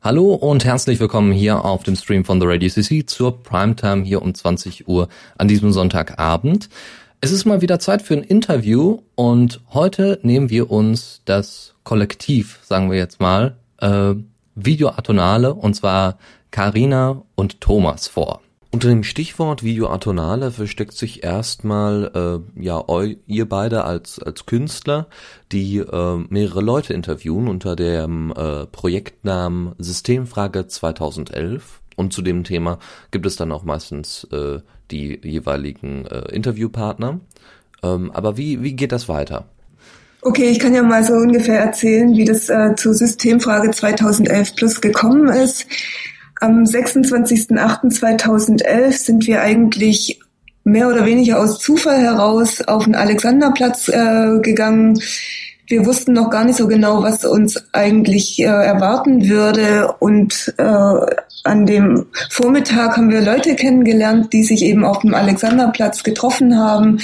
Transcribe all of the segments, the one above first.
Hallo und herzlich willkommen hier auf dem Stream von The Radio CC zur Primetime hier um 20 Uhr an diesem Sonntagabend. Es ist mal wieder Zeit für ein Interview und heute nehmen wir uns das Kollektiv, sagen wir jetzt mal, äh, Videoatonale und zwar Karina und Thomas vor. Unter dem Stichwort Videoatonale versteckt sich erstmal äh, ja eu, ihr beide als als Künstler, die äh, mehrere Leute interviewen unter dem äh, Projektnamen Systemfrage 2011 und zu dem Thema gibt es dann auch meistens äh, die jeweiligen äh, Interviewpartner. Ähm, aber wie wie geht das weiter? Okay, ich kann ja mal so ungefähr erzählen, wie das äh, zur Systemfrage 2011 Plus gekommen ist. Am 26.08.2011 sind wir eigentlich mehr oder weniger aus Zufall heraus auf den Alexanderplatz äh, gegangen. Wir wussten noch gar nicht so genau, was uns eigentlich äh, erwarten würde. Und äh, an dem Vormittag haben wir Leute kennengelernt, die sich eben auf dem Alexanderplatz getroffen haben.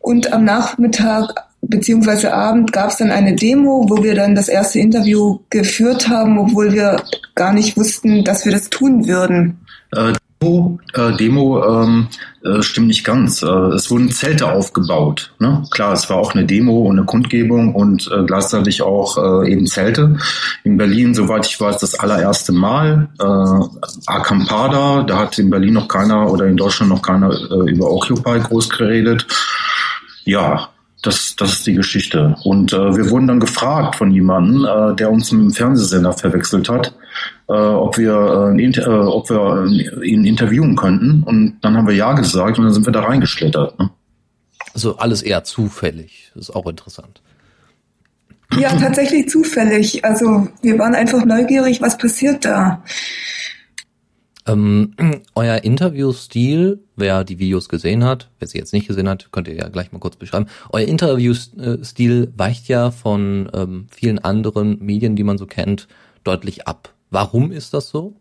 Und am Nachmittag beziehungsweise Abend gab es dann eine Demo, wo wir dann das erste Interview geführt haben, obwohl wir gar nicht wussten, dass wir das tun würden. Äh, Demo, äh, Demo ähm, äh, stimmt nicht ganz. Äh, es wurden Zelte aufgebaut. Ne? Klar, es war auch eine Demo und eine Kundgebung und äh, gleichzeitig auch äh, eben Zelte. In Berlin, soweit ich weiß, das allererste Mal. Acampada, da hat in Berlin noch keiner oder in Deutschland noch keiner über Occupy groß geredet. Ja, das, das ist die Geschichte. Und äh, wir wurden dann gefragt von jemandem, äh, der uns mit dem Fernsehsender verwechselt hat, äh, ob wir, äh, äh, ob wir ihn interviewen könnten. Und dann haben wir ja gesagt und dann sind wir da reingeschlittert. Ne? Also alles eher zufällig. Das ist auch interessant. Ja, tatsächlich zufällig. Also wir waren einfach neugierig, was passiert da. Ähm, euer Interviewstil, wer die Videos gesehen hat, wer sie jetzt nicht gesehen hat, könnt ihr ja gleich mal kurz beschreiben. Euer Interviewstil weicht ja von ähm, vielen anderen Medien, die man so kennt, deutlich ab. Warum ist das so?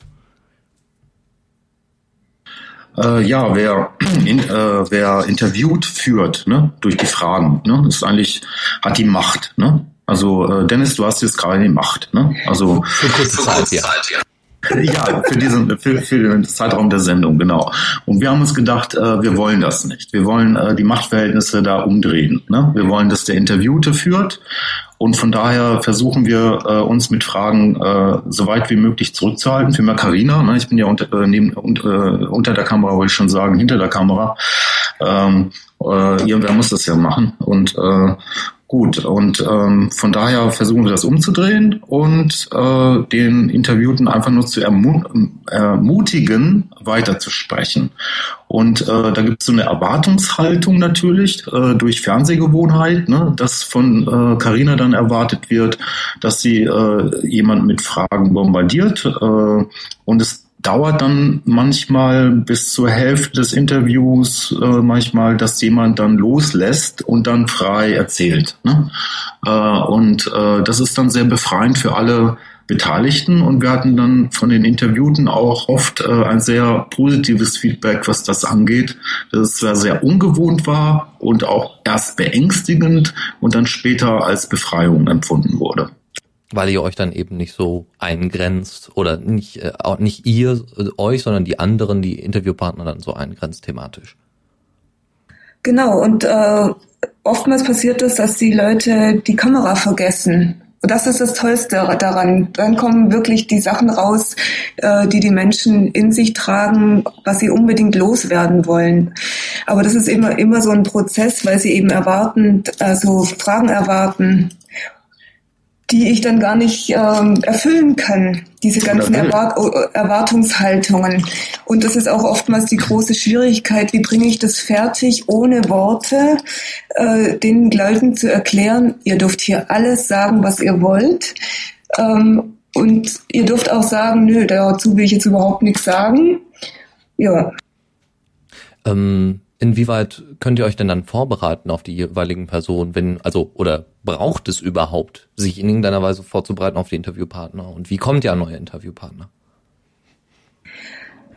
Äh, ja, wer, in, äh, wer interviewt, führt, ne, durch die Fragen, ne, ist eigentlich, hat die Macht, ne. Also, äh, Dennis, du hast jetzt gerade die Macht, ne. Also, für kurze Zeit, ja. Ja, für diesen für, für den Zeitraum der Sendung, genau. Und wir haben uns gedacht, äh, wir wollen das nicht. Wir wollen äh, die Machtverhältnisse da umdrehen. Ne? Wir wollen, dass der Interviewte führt. Und von daher versuchen wir äh, uns mit Fragen äh, so weit wie möglich zurückzuhalten. Für mehr Carina, ne? ich bin ja unter, äh, neben, und, äh, unter der Kamera, wollte ich schon sagen, hinter der Kamera. Ähm, äh, irgendwer muss das ja machen. Und äh, Gut, und ähm, von daher versuchen wir das umzudrehen und äh, den Interviewten einfach nur zu ermu ermutigen, weiterzusprechen. Und äh, da gibt es so eine Erwartungshaltung natürlich äh, durch Fernsehgewohnheit, ne, dass von Carina äh, dann erwartet wird, dass sie äh, jemand mit Fragen bombardiert äh, und es dauert dann manchmal bis zur Hälfte des Interviews äh, manchmal, dass jemand dann loslässt und dann frei erzählt. Ne? Äh, und äh, das ist dann sehr befreiend für alle Beteiligten und wir hatten dann von den Interviewten auch oft äh, ein sehr positives Feedback, was das angeht, dass es sehr, sehr ungewohnt war und auch erst beängstigend und dann später als Befreiung empfunden wurde weil ihr euch dann eben nicht so eingrenzt oder nicht, äh, auch nicht ihr äh, euch, sondern die anderen, die Interviewpartner dann so eingrenzt thematisch. Genau, und äh, oftmals passiert es, dass die Leute die Kamera vergessen. Und das ist das Tollste daran. Dann kommen wirklich die Sachen raus, äh, die die Menschen in sich tragen, was sie unbedingt loswerden wollen. Aber das ist immer, immer so ein Prozess, weil sie eben erwarten, also Fragen erwarten die ich dann gar nicht ähm, erfüllen kann, diese ganzen Erwart Erwartungshaltungen. Und das ist auch oftmals die große Schwierigkeit, wie bringe ich das fertig, ohne Worte äh, den Leuten zu erklären, ihr dürft hier alles sagen, was ihr wollt. Ähm, und ihr dürft auch sagen, nö, dazu will ich jetzt überhaupt nichts sagen. Ja. Ähm, Inwieweit könnt ihr euch denn dann vorbereiten auf die jeweiligen Personen, wenn, also, oder braucht es überhaupt, sich in irgendeiner Weise vorzubereiten auf die Interviewpartner? Und wie kommt ihr an neue Interviewpartner?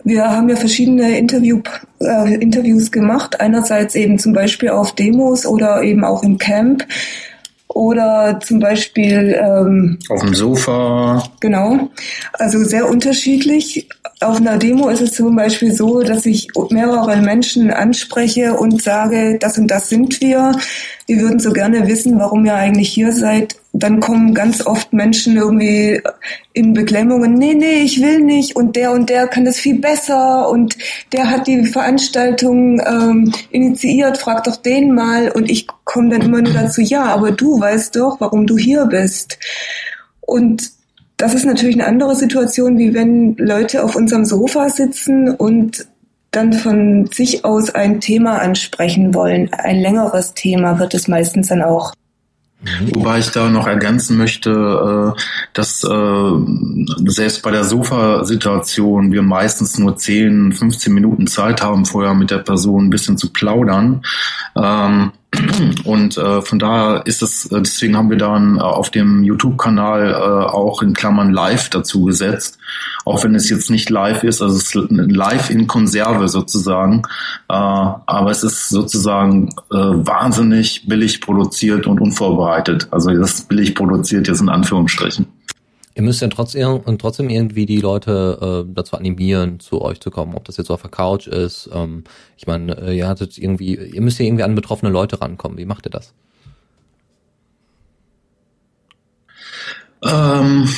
Wir haben ja verschiedene Interview, äh, Interviews gemacht. Einerseits eben zum Beispiel auf Demos oder eben auch im Camp. Oder zum Beispiel ähm, auf dem Sofa. Genau, also sehr unterschiedlich. Auf einer Demo ist es zum Beispiel so, dass ich mehrere Menschen anspreche und sage, das und das sind wir. Wir würden so gerne wissen, warum ihr eigentlich hier seid. Dann kommen ganz oft Menschen irgendwie in Beklemmungen, nee, nee, ich will nicht und der und der kann das viel besser und der hat die Veranstaltung ähm, initiiert, frag doch den mal und ich komme dann immer nur dazu, ja, aber du weißt doch, warum du hier bist. Und das ist natürlich eine andere Situation, wie wenn Leute auf unserem Sofa sitzen und dann von sich aus ein Thema ansprechen wollen. Ein längeres Thema wird es meistens dann auch. Wobei ich da noch ergänzen möchte, äh, dass äh, selbst bei der Sofa-Situation wir meistens nur 10, 15 Minuten Zeit haben, vorher mit der Person ein bisschen zu plaudern. Und äh, von daher ist es, äh, deswegen haben wir dann äh, auf dem YouTube-Kanal äh, auch in Klammern live dazu gesetzt, auch wenn es jetzt nicht live ist, also es ist live in Konserve sozusagen, äh, aber es ist sozusagen äh, wahnsinnig billig produziert und unvorbereitet. Also das ist billig produziert jetzt in Anführungsstrichen. Ihr müsst ja trotzdem, trotzdem irgendwie die Leute äh, dazu animieren, zu euch zu kommen, ob das jetzt auf der Couch ist. Ähm, ich meine, äh, ihr hattet irgendwie, ihr müsst ja irgendwie an betroffene Leute rankommen. Wie macht ihr das? Ähm,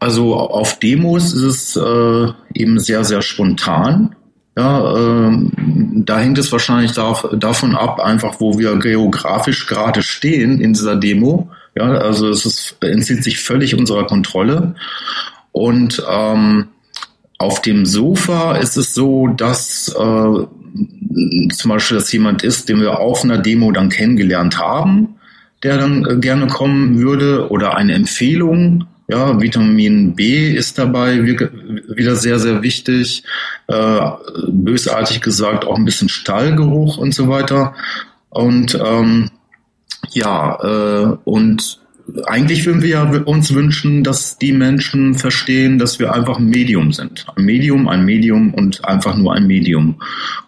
also auf Demos ist es äh, eben sehr, sehr spontan. Ja, ähm, da hängt es wahrscheinlich da, davon ab, einfach wo wir geografisch gerade stehen in dieser Demo. Ja, also es ist, entzieht sich völlig unserer Kontrolle. Und ähm, auf dem Sofa ist es so, dass äh, zum Beispiel das jemand ist, den wir auf einer Demo dann kennengelernt haben, der dann äh, gerne kommen würde, oder eine Empfehlung. Ja, Vitamin B ist dabei wieder sehr, sehr wichtig. Äh, bösartig gesagt auch ein bisschen Stallgeruch und so weiter. Und ähm, ja, äh, und eigentlich würden wir uns wünschen, dass die Menschen verstehen, dass wir einfach ein Medium sind. Ein Medium, ein Medium und einfach nur ein Medium.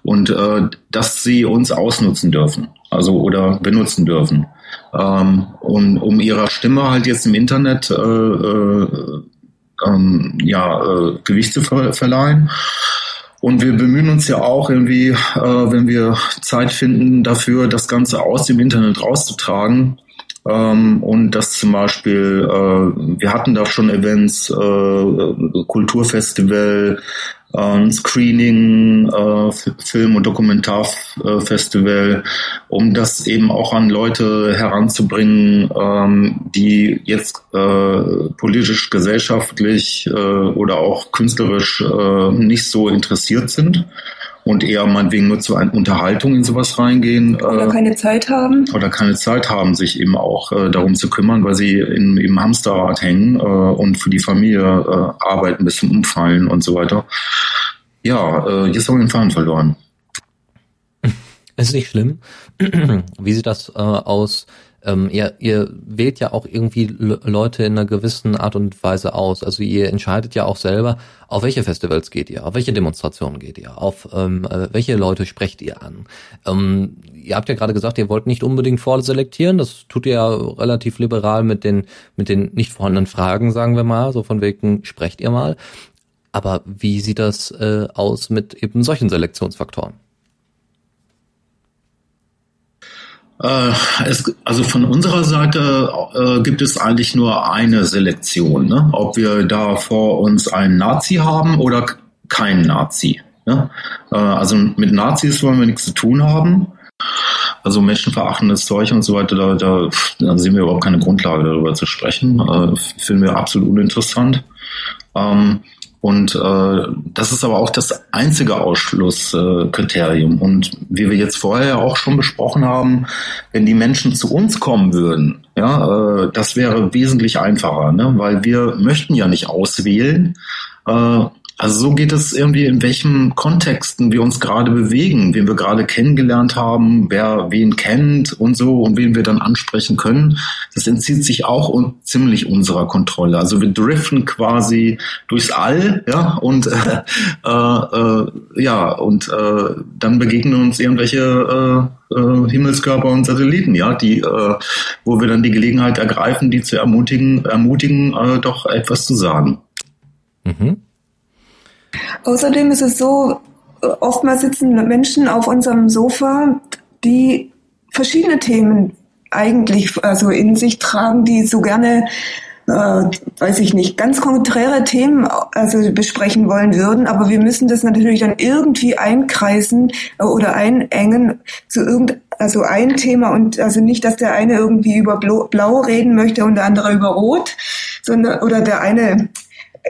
Und äh, dass sie uns ausnutzen dürfen, also oder benutzen dürfen. Ähm, und um ihrer Stimme halt jetzt im Internet äh, äh, ähm, ja, äh, Gewicht zu ver verleihen. Und wir bemühen uns ja auch irgendwie, äh, wenn wir Zeit finden, dafür das Ganze aus dem Internet rauszutragen. Ähm, und das zum Beispiel, äh, wir hatten da schon Events, äh, Kulturfestival, äh, Screening, äh, Film- und Dokumentarfestival, um das eben auch an Leute heranzubringen, ähm, die jetzt äh, politisch, gesellschaftlich äh, oder auch künstlerisch äh, nicht so interessiert sind und eher meinetwegen nur zur Unterhaltung in sowas reingehen. Oder äh, keine Zeit haben. Oder keine Zeit haben, sich eben auch äh, darum zu kümmern, weil sie in, im Hamsterrad hängen äh, und für die Familie äh, arbeiten bis zum Umfallen und so weiter. Ja, äh, jetzt haben wir den Faden verloren. Ist nicht schlimm. Wie sieht das äh, aus? Ähm, ihr, ihr wählt ja auch irgendwie Leute in einer gewissen Art und Weise aus. Also ihr entscheidet ja auch selber, auf welche Festivals geht ihr, auf welche Demonstrationen geht ihr, auf ähm, äh, welche Leute sprecht ihr an. Ähm, ihr habt ja gerade gesagt, ihr wollt nicht unbedingt vorselektieren, das tut ihr ja relativ liberal mit den, mit den nicht vorhandenen Fragen, sagen wir mal, so von wegen sprecht ihr mal. Aber wie sieht das äh, aus mit eben solchen Selektionsfaktoren? Äh, es, also von unserer Seite äh, gibt es eigentlich nur eine Selektion, ne? ob wir da vor uns einen Nazi haben oder keinen Nazi. Ne? Äh, also mit Nazis wollen wir nichts zu tun haben. Also menschenverachtendes Zeug und so weiter, da, da, da sehen wir überhaupt keine Grundlage darüber zu sprechen. Äh, finden wir absolut uninteressant. Ähm, und äh, das ist aber auch das einzige Ausschlusskriterium. Und wie wir jetzt vorher auch schon besprochen haben, wenn die Menschen zu uns kommen würden, ja, äh, das wäre wesentlich einfacher, ne? weil wir möchten ja nicht auswählen, äh, Also so geht es irgendwie, in welchen Kontexten wir uns gerade bewegen, wen wir gerade kennengelernt haben, wer wen kennt und so und wen wir dann ansprechen können. Das entzieht sich auch un ziemlich unserer Kontrolle. Also wir driften quasi durchs All, ja, und äh, äh, ja, und äh, dann begegnen uns irgendwelche äh, äh, Himmelskörper und Satelliten, ja, die, äh, wo wir dann die Gelegenheit ergreifen, die zu ermutigen, ermutigen, äh, doch etwas zu sagen. Mhm. Außerdem ist es so, oftmals sitzen Menschen auf unserem Sofa, die verschiedene Themen eigentlich also in sich tragen, die so gerne äh, weiß ich nicht, ganz konträre Themen also besprechen wollen würden, aber wir müssen das natürlich dann irgendwie einkreisen äh, oder einengen zu irgend also ein Thema und also nicht, dass der eine irgendwie über Blau reden möchte und der andere über Rot, sondern oder der eine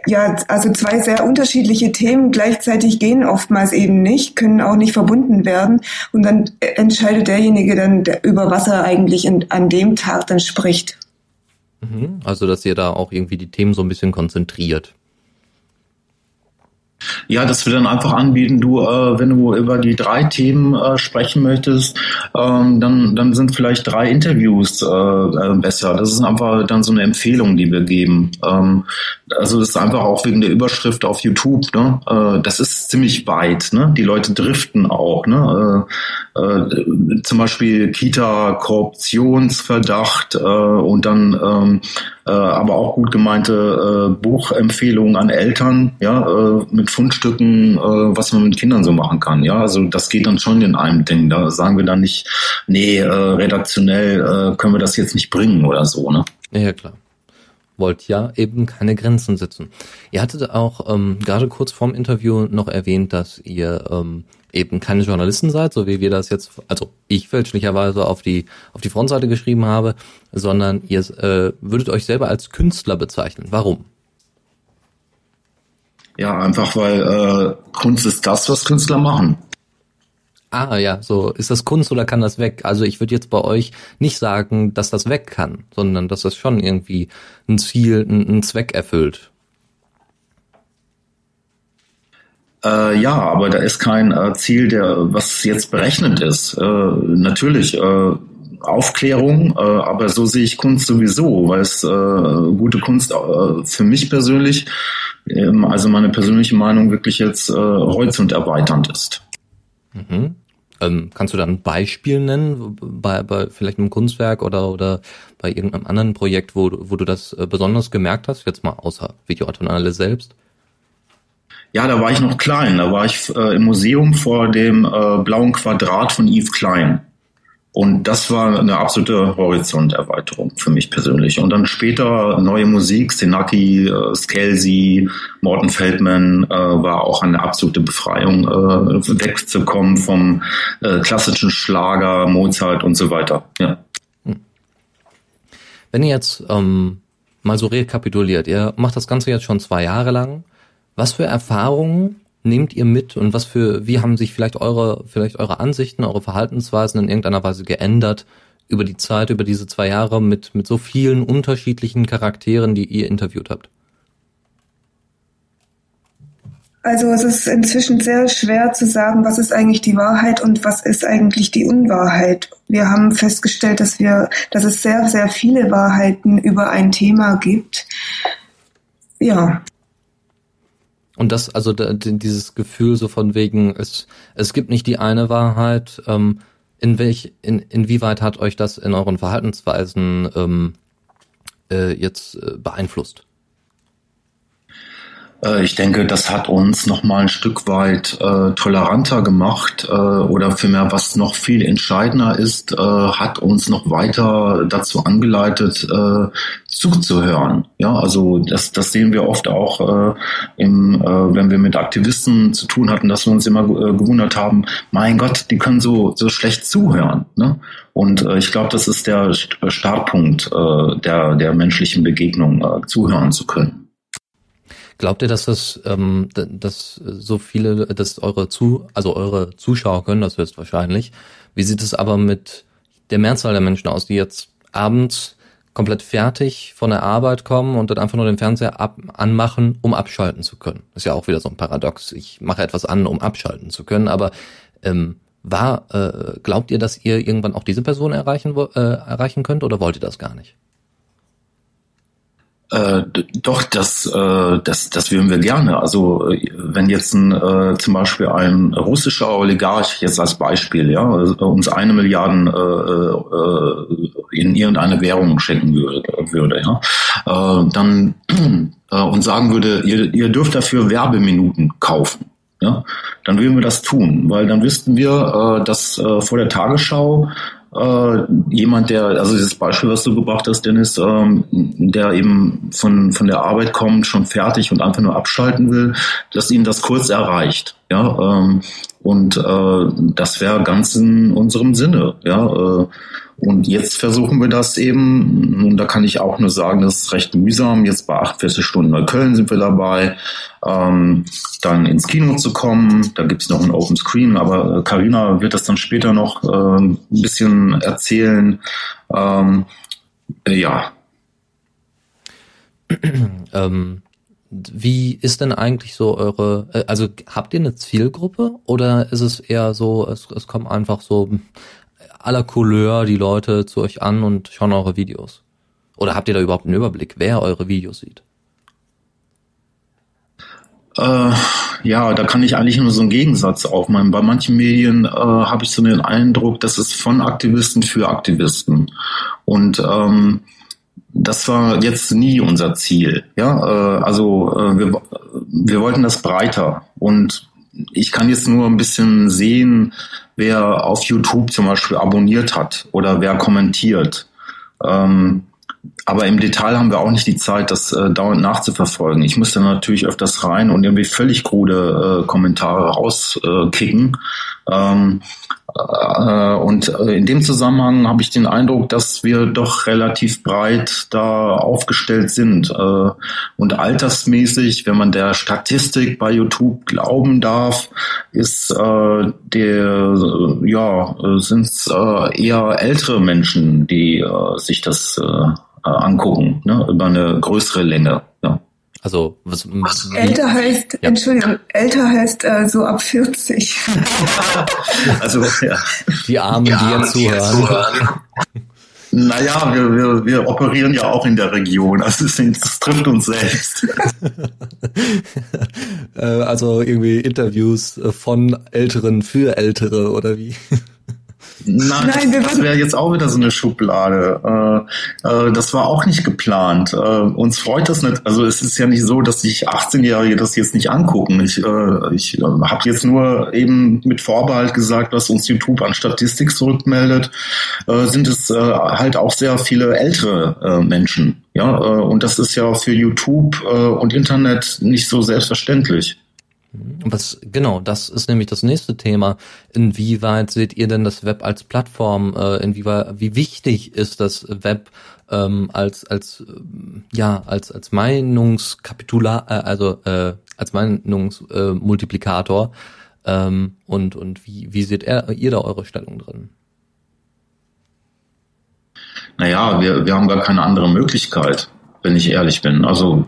ja, also zwei sehr unterschiedliche Themen gleichzeitig gehen oftmals eben nicht, können auch nicht verbunden werden. Und dann entscheidet derjenige dann, über was er eigentlich in, an dem Tag dann spricht. Mhm. Also, dass ihr da auch irgendwie die Themen so ein bisschen konzentriert. Ja, dass wir dann einfach anbieten, du, äh, wenn du über die drei Themen äh, sprechen möchtest, ähm, dann, dann sind vielleicht drei Interviews äh, äh, besser. Das ist einfach dann so eine Empfehlung, die wir geben. Ähm, also das ist einfach auch wegen der Überschrift auf YouTube. Ne? Äh, das ist ziemlich weit. Ne? Die Leute driften auch. Ne? Äh, zum Beispiel Kita-Korruptionsverdacht äh, und dann ähm, äh, aber auch gut gemeinte äh, Buchempfehlungen an Eltern, ja, äh, mit Fundstücken, äh, was man mit Kindern so machen kann. Ja, also das geht dann schon in einem Ding. Da sagen wir dann nicht, nee, äh, redaktionell äh, können wir das jetzt nicht bringen oder so, ne? Ja, klar wollt ja eben keine Grenzen setzen. Ihr hattet auch ähm, gerade kurz vorm Interview noch erwähnt, dass ihr ähm, eben keine Journalisten seid, so wie wir das jetzt, also ich fälschlicherweise auf die auf die Frontseite geschrieben habe, sondern ihr äh, würdet euch selber als Künstler bezeichnen. Warum? Ja, einfach weil äh, Kunst ist das, was Künstler machen. Ah ja, so ist das Kunst oder kann das weg? Also ich würde jetzt bei euch nicht sagen, dass das weg kann, sondern dass das schon irgendwie ein Ziel, einen Zweck erfüllt. Äh, ja, aber da ist kein äh, Ziel, der was jetzt berechnet ist. Äh, natürlich äh, Aufklärung, äh, aber so sehe ich Kunst sowieso, weil es äh, gute Kunst für mich persönlich, ähm, also meine persönliche Meinung, wirklich jetzt horizonterweiternd ist. Mhm. Ähm, kannst du da ein Beispiel nennen, bei, bei vielleicht einem Kunstwerk oder, oder bei irgendeinem anderen Projekt, wo, wo du das besonders gemerkt hast, jetzt mal außer Videoart und selbst? Ja, da war ich noch klein. Da war ich äh, im Museum vor dem äh, blauen Quadrat von Yves Klein. Und das war eine absolute Horizonterweiterung für mich persönlich. Und dann später neue Musik, Senaki, äh, Skelsi, Morten Feldman, äh, war auch eine absolute Befreiung, äh, wegzukommen vom äh, klassischen Schlager, Mozart und so weiter. Ja. Wenn ihr jetzt ähm, mal so rekapituliert, ihr macht das Ganze jetzt schon zwei Jahre lang. Was für Erfahrungen nehmt ihr mit und was für, wie haben sich vielleicht eure, vielleicht eure Ansichten, eure Verhaltensweisen in irgendeiner Weise geändert über die Zeit, über diese zwei Jahre mit, mit so vielen unterschiedlichen Charakteren, die ihr interviewt habt? Also es ist inzwischen sehr schwer zu sagen, was ist eigentlich die Wahrheit und was ist eigentlich die Unwahrheit. Wir haben festgestellt, dass wir, dass es sehr, sehr viele Wahrheiten über ein Thema gibt. Ja. Und das, also dieses Gefühl so von wegen, es, es gibt nicht die eine Wahrheit, ähm, in welch, in, inwieweit hat euch das in euren Verhaltensweisen ähm, äh, jetzt äh, beeinflusst? Äh, ich denke, das hat uns noch mal ein Stück weit äh, toleranter gemacht äh, oder vielmehr, was noch viel entscheidender ist, äh, hat uns noch weiter dazu angeleitet, äh, zuzuhören. Ja, also das, das sehen wir oft auch, äh, im, äh, wenn wir mit Aktivisten zu tun hatten, dass wir uns immer äh, gewundert haben, mein Gott, die können so, so schlecht zuhören. Ne? Und äh, ich glaube, das ist der Startpunkt äh, der, der menschlichen Begegnung, äh, zuhören zu können. Glaubt ihr, dass das, ähm, dass so viele, dass eure zu, also eure Zuschauer können das höchstwahrscheinlich. Wie sieht es aber mit der Mehrzahl der Menschen aus, die jetzt abends komplett fertig von der Arbeit kommen und dann einfach nur den Fernseher ab anmachen, um abschalten zu können. ist ja auch wieder so ein Paradox. Ich mache etwas an, um abschalten zu können, aber ähm, war, äh, glaubt ihr, dass ihr irgendwann auch diese Person erreichen, äh, erreichen könnt oder wollt ihr das gar nicht? Äh, doch, das, äh, das, das würden wir gerne. Also äh, wenn jetzt ein, äh, zum Beispiel ein russischer Oligarch jetzt als Beispiel, ja, uns eine Milliarden äh, äh, in irgendeine Währung schenken würde, würde ja, äh, dann äh, und sagen würde, ihr, ihr dürft dafür Werbeminuten kaufen. Ja, dann würden wir das tun, weil dann wüssten wir, äh, dass äh, vor der Tagesschau äh, jemand, der, also dieses Beispiel, was du gebracht hast, Dennis, ähm, der eben von, von der Arbeit kommt, schon fertig und einfach nur abschalten will, dass ihn das kurz erreicht. Ja, ähm, und äh, das wäre ganz in unserem Sinne. Ja, äh, und jetzt versuchen wir das eben, und da kann ich auch nur sagen, das ist recht mühsam. Jetzt bei 48 Stunden Neukölln sind wir dabei, ähm, dann ins Kino zu kommen. Da gibt's noch ein Open Screen, aber Karina wird das dann später noch äh, ein bisschen erzählen. Ähm, äh, ja. ähm, wie ist denn eigentlich so eure, äh, also habt ihr eine Zielgruppe oder ist es eher so, es, es kommen einfach so aller Couleur die Leute zu euch an und schauen eure Videos? Oder habt ihr da überhaupt einen Überblick, wer eure Videos sieht? Äh, ja, da kann ich eigentlich nur so einen Gegensatz aufmachen. Bei manchen Medien äh, habe ich so den Eindruck, das ist von Aktivisten für Aktivisten. Und ähm, das war jetzt nie unser Ziel. Ja, äh, also äh, wir, wir wollten das breiter. Und ich kann jetzt nur ein bisschen sehen, wer auf YouTube zum Beispiel abonniert hat oder wer kommentiert. Ähm, aber im Detail haben wir auch nicht die Zeit, das äh, dauernd nachzuverfolgen. Ich muss dann natürlich öfters rein und irgendwie völlig krude äh, Kommentare rauskicken. Ähm, äh, und äh, in dem Zusammenhang habe ich den Eindruck, dass wir doch relativ breit da aufgestellt sind. Äh, und altersmäßig, wenn man der Statistik bei YouTube glauben darf, ist der ja sind es eher ältere Menschen, die sich das angucken, ne, über eine größere Länge. Ja. Also was, was älter heißt, ja. Entschuldigung, älter heißt äh, so ab 40. also ja. die Armen, die, die jetzt zuhören. Naja, wir, wir, wir operieren ja auch in der Region. Also das, das trifft uns selbst. Äh, also irgendwie Interviews von Älteren für Ältere oder wie? Nein, Nein das wäre jetzt auch wieder so eine Schublade. Äh, äh, das war auch nicht geplant. Äh, uns freut das nicht. Also es ist ja nicht so, dass sich 18-Jährige das jetzt nicht angucken. Ich, äh, ich äh, habe jetzt nur eben mit Vorbehalt gesagt, was uns YouTube an Statistik zurückmeldet, äh, sind es halt auch sehr viele ältere Menschen. Ja, und das ist ja für YouTube und Internet nicht so selbstverständlich. Was, genau, das ist nämlich das nächste Thema. Inwieweit seht ihr denn das Web als Plattform? Äh, inwieweit, wie wichtig ist das Web ähm, als, als, äh, ja, als, als Meinungskapitular, äh, also äh, als Meinungsmultiplikator? Äh, ähm, und, und wie, wie seht ihr, ihr da eure Stellung drin? Naja, wir, wir haben gar keine andere Möglichkeit, wenn ich ehrlich bin. Also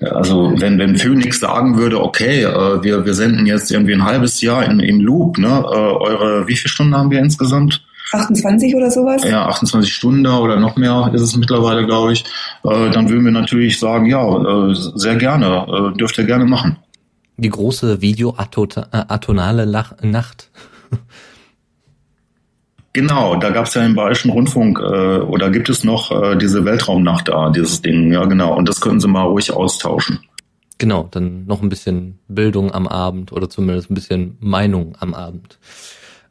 also wenn, wenn Phoenix sagen würde, okay, äh, wir, wir senden jetzt irgendwie ein halbes Jahr in, im Loop, ne? Äh, eure, wie viele Stunden haben wir insgesamt? 28 oder sowas? Ja, 28 Stunden oder noch mehr ist es mittlerweile, glaube ich. Äh, dann würden wir natürlich sagen, ja, äh, sehr gerne, äh, dürft ihr gerne machen. Die große Videoatonale Nacht. Genau, da gab es ja im Bayerischen Rundfunk, äh, oder gibt es noch äh, diese Weltraumnacht da, dieses Ding, ja genau. Und das können Sie mal ruhig austauschen. Genau, dann noch ein bisschen Bildung am Abend oder zumindest ein bisschen Meinung am Abend.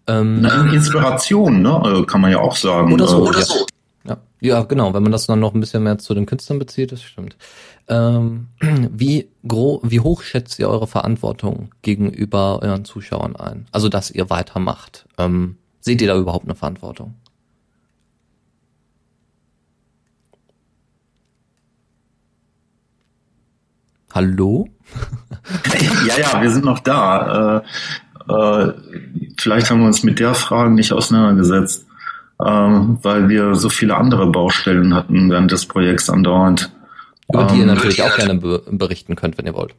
Ähm, Na, Inspiration, ne, äh, kann man ja auch sagen. Oder so, äh, oder so. Ja. ja, genau, wenn man das dann noch ein bisschen mehr zu den Künstlern bezieht, das stimmt. Ähm, wie, gro wie hoch schätzt ihr eure Verantwortung gegenüber euren Zuschauern ein? Also, dass ihr weitermacht. Ähm, Seht ihr da überhaupt eine Verantwortung? Hallo? ja, ja, wir sind noch da. Äh, äh, vielleicht haben wir uns mit der Frage nicht auseinandergesetzt. ähm, weil wir so viele andere Baustellen hatten während des Projekts andauernd. Über die ihr ähm, natürlich auch gerne berichten könnt, wenn ihr wollt.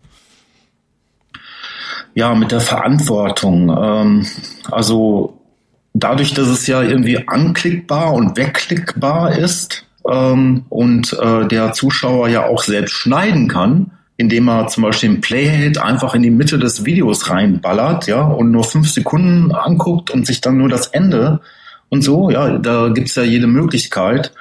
Ja, mit der Verantwortung. Ähm, also dadurch, dass es ja irgendwie anklickbar und wegklickbar ist ähm, und äh, der Zuschauer ja auch selbst schneiden kann, indem er zum Beispiel ein Playhead einfach in die Mitte des Videos reinballert, ja, und nur fünf Sekunden anguckt und sich dann nur das Ende und so, ja, da gibt's ja jede Möglichkeit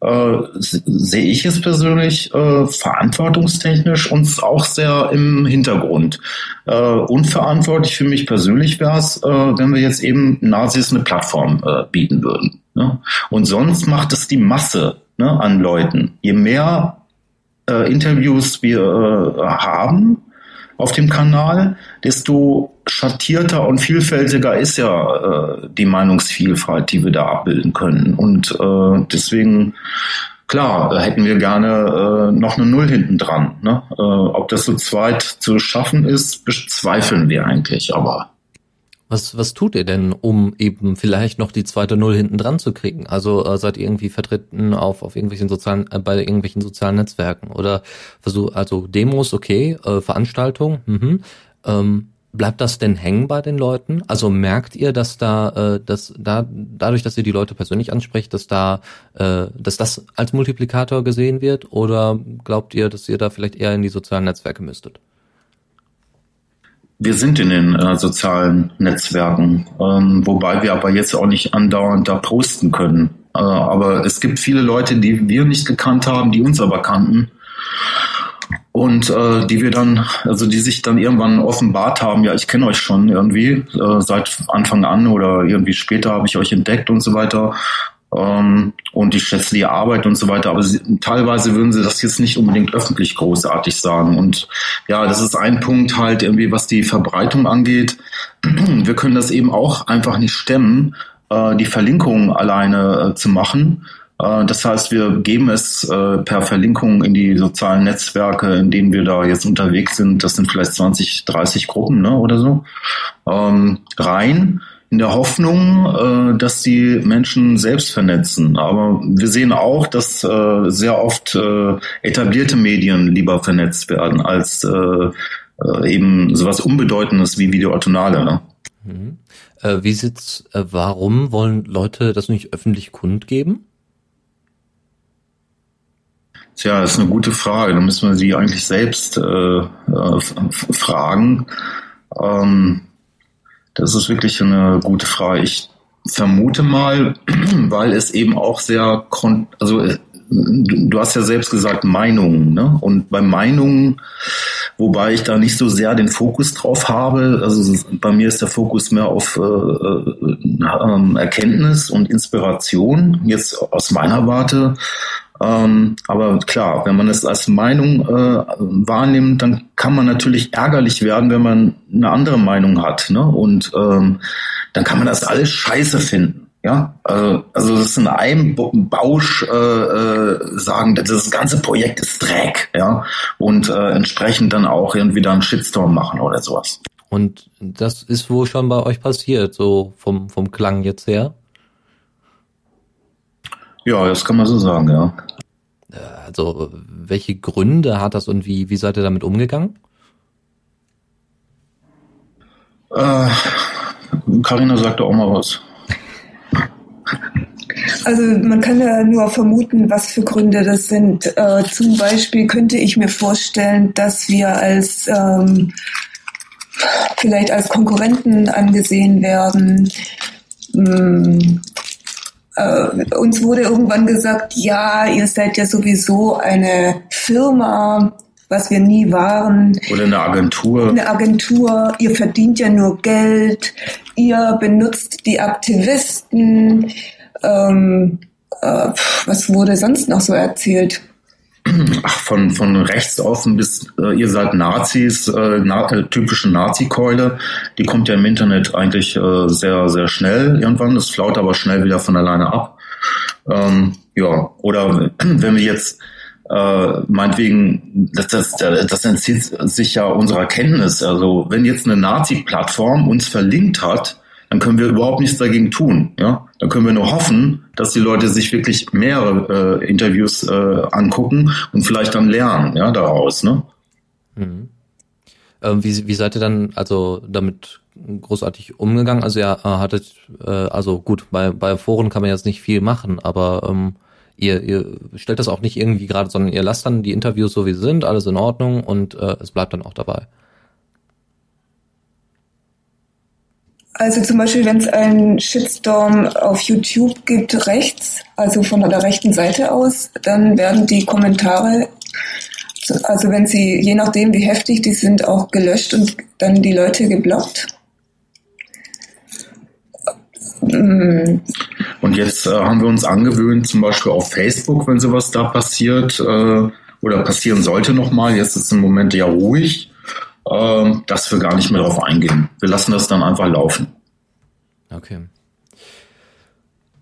äh, sehe ich es persönlich äh, verantwortungstechnisch uns auch sehr im Hintergrund. Äh, unverantwortlich für mich persönlich wäre es, äh, wenn wir jetzt eben Nazis eine Plattform äh, bieten würden. Ne? Und sonst macht es die Masse ne, an Leuten. Je mehr äh, Interviews wir äh, haben, auf dem Kanal, desto schattierter und vielfältiger ist ja äh, die Meinungsvielfalt, die wir da abbilden können. Und äh, deswegen, klar, hätten wir gerne äh, noch eine Null hinten dran. Ne? Äh, ob das so zweit zu schaffen ist, bezweifeln wir eigentlich, aber was, was tut ihr denn, um eben vielleicht noch die zweite Null hinten dran zu kriegen? Also äh, seid ihr irgendwie vertreten auf, auf irgendwelchen sozialen, äh, bei irgendwelchen sozialen Netzwerken oder versuch, also Demos, okay, äh, Veranstaltungen, mhm. ähm, bleibt das denn hängen bei den Leuten? Also merkt ihr, dass da, äh, dass da dadurch, dass ihr die Leute persönlich ansprecht, dass da, äh, dass das als Multiplikator gesehen wird? Oder glaubt ihr, dass ihr da vielleicht eher in die sozialen Netzwerke müsstet? Wir sind in den äh, sozialen Netzwerken, ähm, wobei wir aber jetzt auch nicht andauernd da posten können. Äh, aber es gibt viele Leute, die wir nicht gekannt haben, die uns aber kannten und äh, die wir dann, also die sich dann irgendwann offenbart haben, ja, ich kenne euch schon irgendwie äh, seit Anfang an oder irgendwie später habe ich euch entdeckt und so weiter ähm, und ich schätze die Arbeit und so weiter, aber sie, teilweise würden sie das jetzt nicht unbedingt öffentlich großartig sagen. Und ja, das ist ein Punkt halt irgendwie, was die Verbreitung angeht. Wir können das eben auch einfach nicht stemmen, äh, die Verlinkung alleine äh, zu machen. Äh, das heißt, wir geben es äh, per Verlinkung in die sozialen Netzwerke, in denen wir da jetzt unterwegs sind, das sind vielleicht 20, 30 Gruppen ne, oder so, ähm, rein in der Hoffnung, äh, dass die Menschen selbst vernetzen. Aber wir sehen auch, dass äh, sehr oft äh, etablierte Medien lieber vernetzt werden als eben sowas Unbedeutendes wie Videoautonale. Ne? Mhm. Äh, wie sieht's, äh, warum wollen Leute das nicht öffentlich kundgeben? Tja, das ist eine gute Frage. Da müssen wir sie eigentlich selbst äh, fragen. Ähm, das ist wirklich eine gute Frage. Ich vermute mal, weil es eben auch sehr, also äh, du hast ja selbst gesagt Meinungen, ne? Und bei Meinungen, wobei ich da nicht so sehr den Fokus drauf habe, also bei mir ist der Fokus mehr auf äh, äh, Erkenntnis und Inspiration. Jetzt aus meiner Warte ähm, aber klar, wenn man es als Meinung äh, wahrnimmt, dann kann man natürlich ärgerlich werden, wenn man eine andere Meinung hat. Ne? Und ähm, dann kann man das alles scheiße finden. Ja, äh, also das ist in einem Bausch äh, äh, sagen, das ganze Projekt ist Dreck, ja, und äh, entsprechend dann auch irgendwie da einen Shitstorm machen oder sowas. Und das ist wohl schon bei euch passiert, so vom, vom Klang jetzt her? Ja, das kann man so sagen, ja. Äh, also, welche Gründe hat das und wie, wie seid ihr damit umgegangen? Äh, Carina sagte auch mal was. Also man kann ja nur vermuten, was für Gründe das sind. Äh, zum Beispiel könnte ich mir vorstellen, dass wir als ähm, vielleicht als Konkurrenten angesehen werden. Hm, äh, uns wurde irgendwann gesagt, ja, ihr seid ja sowieso eine Firma, was wir nie waren. Oder eine Agentur. Eine Agentur, ihr verdient ja nur Geld, ihr benutzt die Aktivisten. Ähm, äh, was wurde sonst noch so erzählt? Ach, von, von rechts außen bis äh, ihr seid Nazis, äh, na, äh, typische Nazi-Keule, die kommt ja im Internet eigentlich äh, sehr, sehr schnell irgendwann. Das flaut aber schnell wieder von alleine ab. Ähm, ja, oder wenn wir jetzt äh, meinetwegen, das, das, das entzieht sich ja unserer Kenntnis. Also wenn jetzt eine Nazi-Plattform uns verlinkt hat, dann können wir überhaupt nichts dagegen tun. Ja, dann können wir nur hoffen, dass die Leute sich wirklich mehrere äh, Interviews äh, angucken und vielleicht dann lernen, ja, daraus. Ne? Mhm. Ähm, wie, wie seid ihr dann also damit großartig umgegangen? Also ja, äh, hattet, äh, also gut, bei, bei Foren kann man jetzt nicht viel machen, aber ähm, ihr, ihr stellt das auch nicht irgendwie gerade, sondern ihr lasst dann die Interviews so wie sie sind, alles in Ordnung und äh, es bleibt dann auch dabei. Also zum Beispiel, wenn es einen Shitstorm auf YouTube gibt, rechts, also von der rechten Seite aus, dann werden die Kommentare, also wenn sie, je nachdem wie heftig die sind, auch gelöscht und dann die Leute geblockt. Mm. Und jetzt äh, haben wir uns angewöhnt, zum Beispiel auf Facebook, wenn sowas da passiert äh, oder passieren sollte nochmal, jetzt ist im Moment ja ruhig, äh, dass wir gar nicht mehr darauf eingehen. Wir lassen das dann einfach laufen. Okay.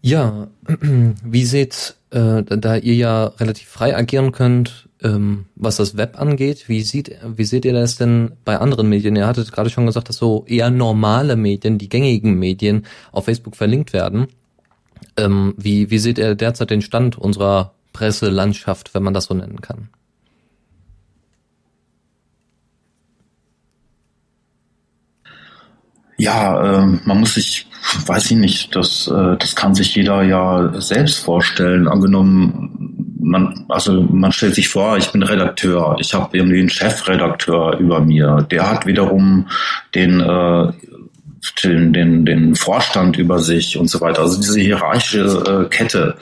Ja, wie seht, äh, da ihr ja relativ frei agieren könnt, ähm, was das Web angeht, wie sieht, wie seht ihr das denn bei anderen Medien? Ihr hattet gerade schon gesagt, dass so eher normale Medien, die gängigen Medien auf Facebook verlinkt werden. Ähm, wie, wie seht ihr derzeit den Stand unserer Presselandschaft, wenn man das so nennen kann? Ja, äh, man muss sich, weiß ich nicht, das, äh, das kann sich jeder ja selbst vorstellen. Angenommen, man, also man stellt sich vor, ich bin Redakteur, ich habe irgendwie einen Chefredakteur über mir, der hat wiederum den äh, den, den, den Vorstand über sich und so weiter. Also diese hierarchische äh, Kette.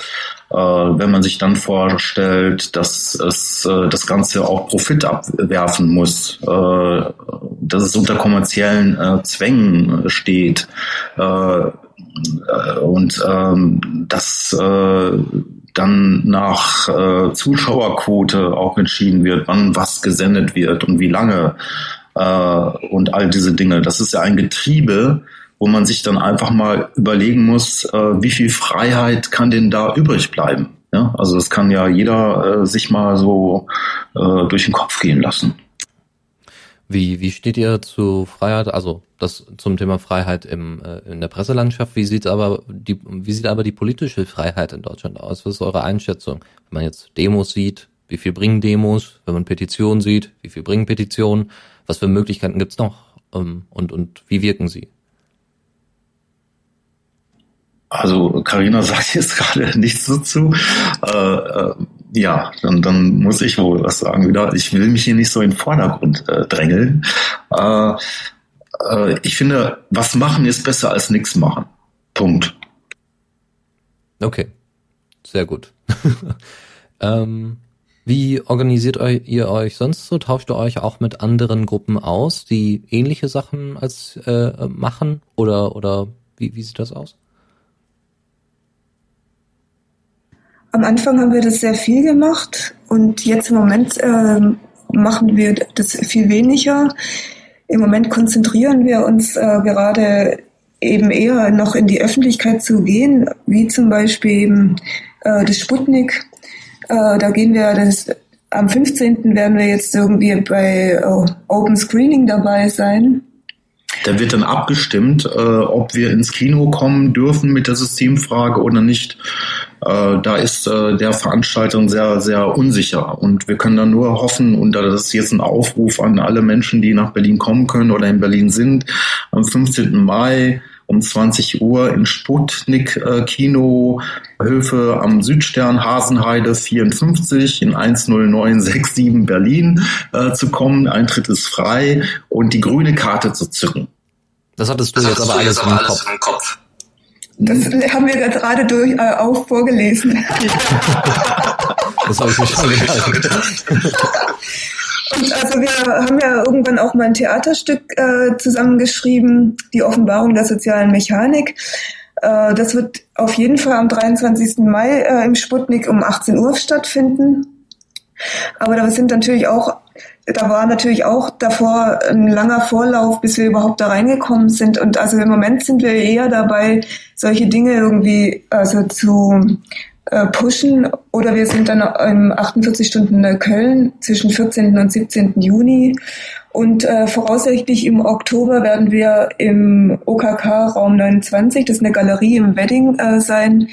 Äh, wenn man sich dann vorstellt, dass es äh, das Ganze auch Profit abwerfen muss, äh, dass es unter kommerziellen äh, Zwängen steht äh, äh, und ähm, dass äh, dann nach äh, Zuschauerquote auch entschieden wird, wann was gesendet wird und wie lange äh, und all diese Dinge. Das ist ja ein Getriebe, wo man sich dann einfach mal überlegen muss, äh, wie viel Freiheit kann denn da übrig bleiben? Ja, also das kann ja jeder äh, sich mal so äh, durch den Kopf gehen lassen. Wie, wie steht ihr zu Freiheit, also das zum Thema Freiheit im, äh, in der Presselandschaft? Wie sieht aber die, wie sieht aber die politische Freiheit in Deutschland aus? Was ist eure Einschätzung? Wenn man jetzt Demos sieht, wie viel bringen Demos? Wenn man Petitionen sieht, wie viel bringen Petitionen? Was für Möglichkeiten gibt's noch? Ähm, und, und wie wirken sie? Also Karina sagt jetzt gerade nichts dazu. Äh, äh, ja, dann, dann muss ich wohl was sagen wieder. Ich will mich hier nicht so in den Vordergrund äh, drängeln. Äh, äh, ich finde, was machen ist besser als nichts machen. Punkt. Okay, sehr gut. ähm, wie organisiert ihr euch sonst so? Tauscht ihr euch auch mit anderen Gruppen aus, die ähnliche Sachen als äh, machen? Oder oder wie, wie sieht das aus? Am Anfang haben wir das sehr viel gemacht und jetzt im Moment äh, machen wir das viel weniger. Im Moment konzentrieren wir uns äh, gerade eben eher noch in die Öffentlichkeit zu gehen, wie zum Beispiel eben äh, das Sputnik äh, da gehen wir, das, am 15. werden wir jetzt irgendwie bei uh, Open Screening dabei sein. Da wird dann abgestimmt, äh, ob wir ins Kino kommen dürfen mit der Systemfrage oder nicht. Äh, da ist äh, der Veranstaltung sehr, sehr unsicher. Und wir können dann nur hoffen, und das ist jetzt ein Aufruf an alle Menschen, die nach Berlin kommen können oder in Berlin sind, am 15. Mai um 20 Uhr in Sputnik äh, Kino Höfe am Südstern Hasenheide 54 in 10967 Berlin äh, zu kommen. Eintritt ist frei und die grüne Karte zu zücken. Das hattest du das jetzt aber alles, im, Kopf. im Kopf. Das haben wir gerade durch, äh, auch vorgelesen. das habe ich mir schon gedacht. Und also wir haben ja irgendwann auch mal ein Theaterstück äh, zusammengeschrieben, die Offenbarung der sozialen Mechanik. Äh, das wird auf jeden Fall am 23. Mai äh, im Sputnik um 18 Uhr stattfinden. Aber da sind natürlich auch, da war natürlich auch davor ein langer Vorlauf, bis wir überhaupt da reingekommen sind. Und also im Moment sind wir eher dabei, solche Dinge irgendwie also zu pushen. Oder wir sind dann im 48 Stunden Köln zwischen 14. und 17. Juni. Und äh, voraussichtlich im Oktober werden wir im OKK Raum 29, das ist eine Galerie im Wedding äh, sein.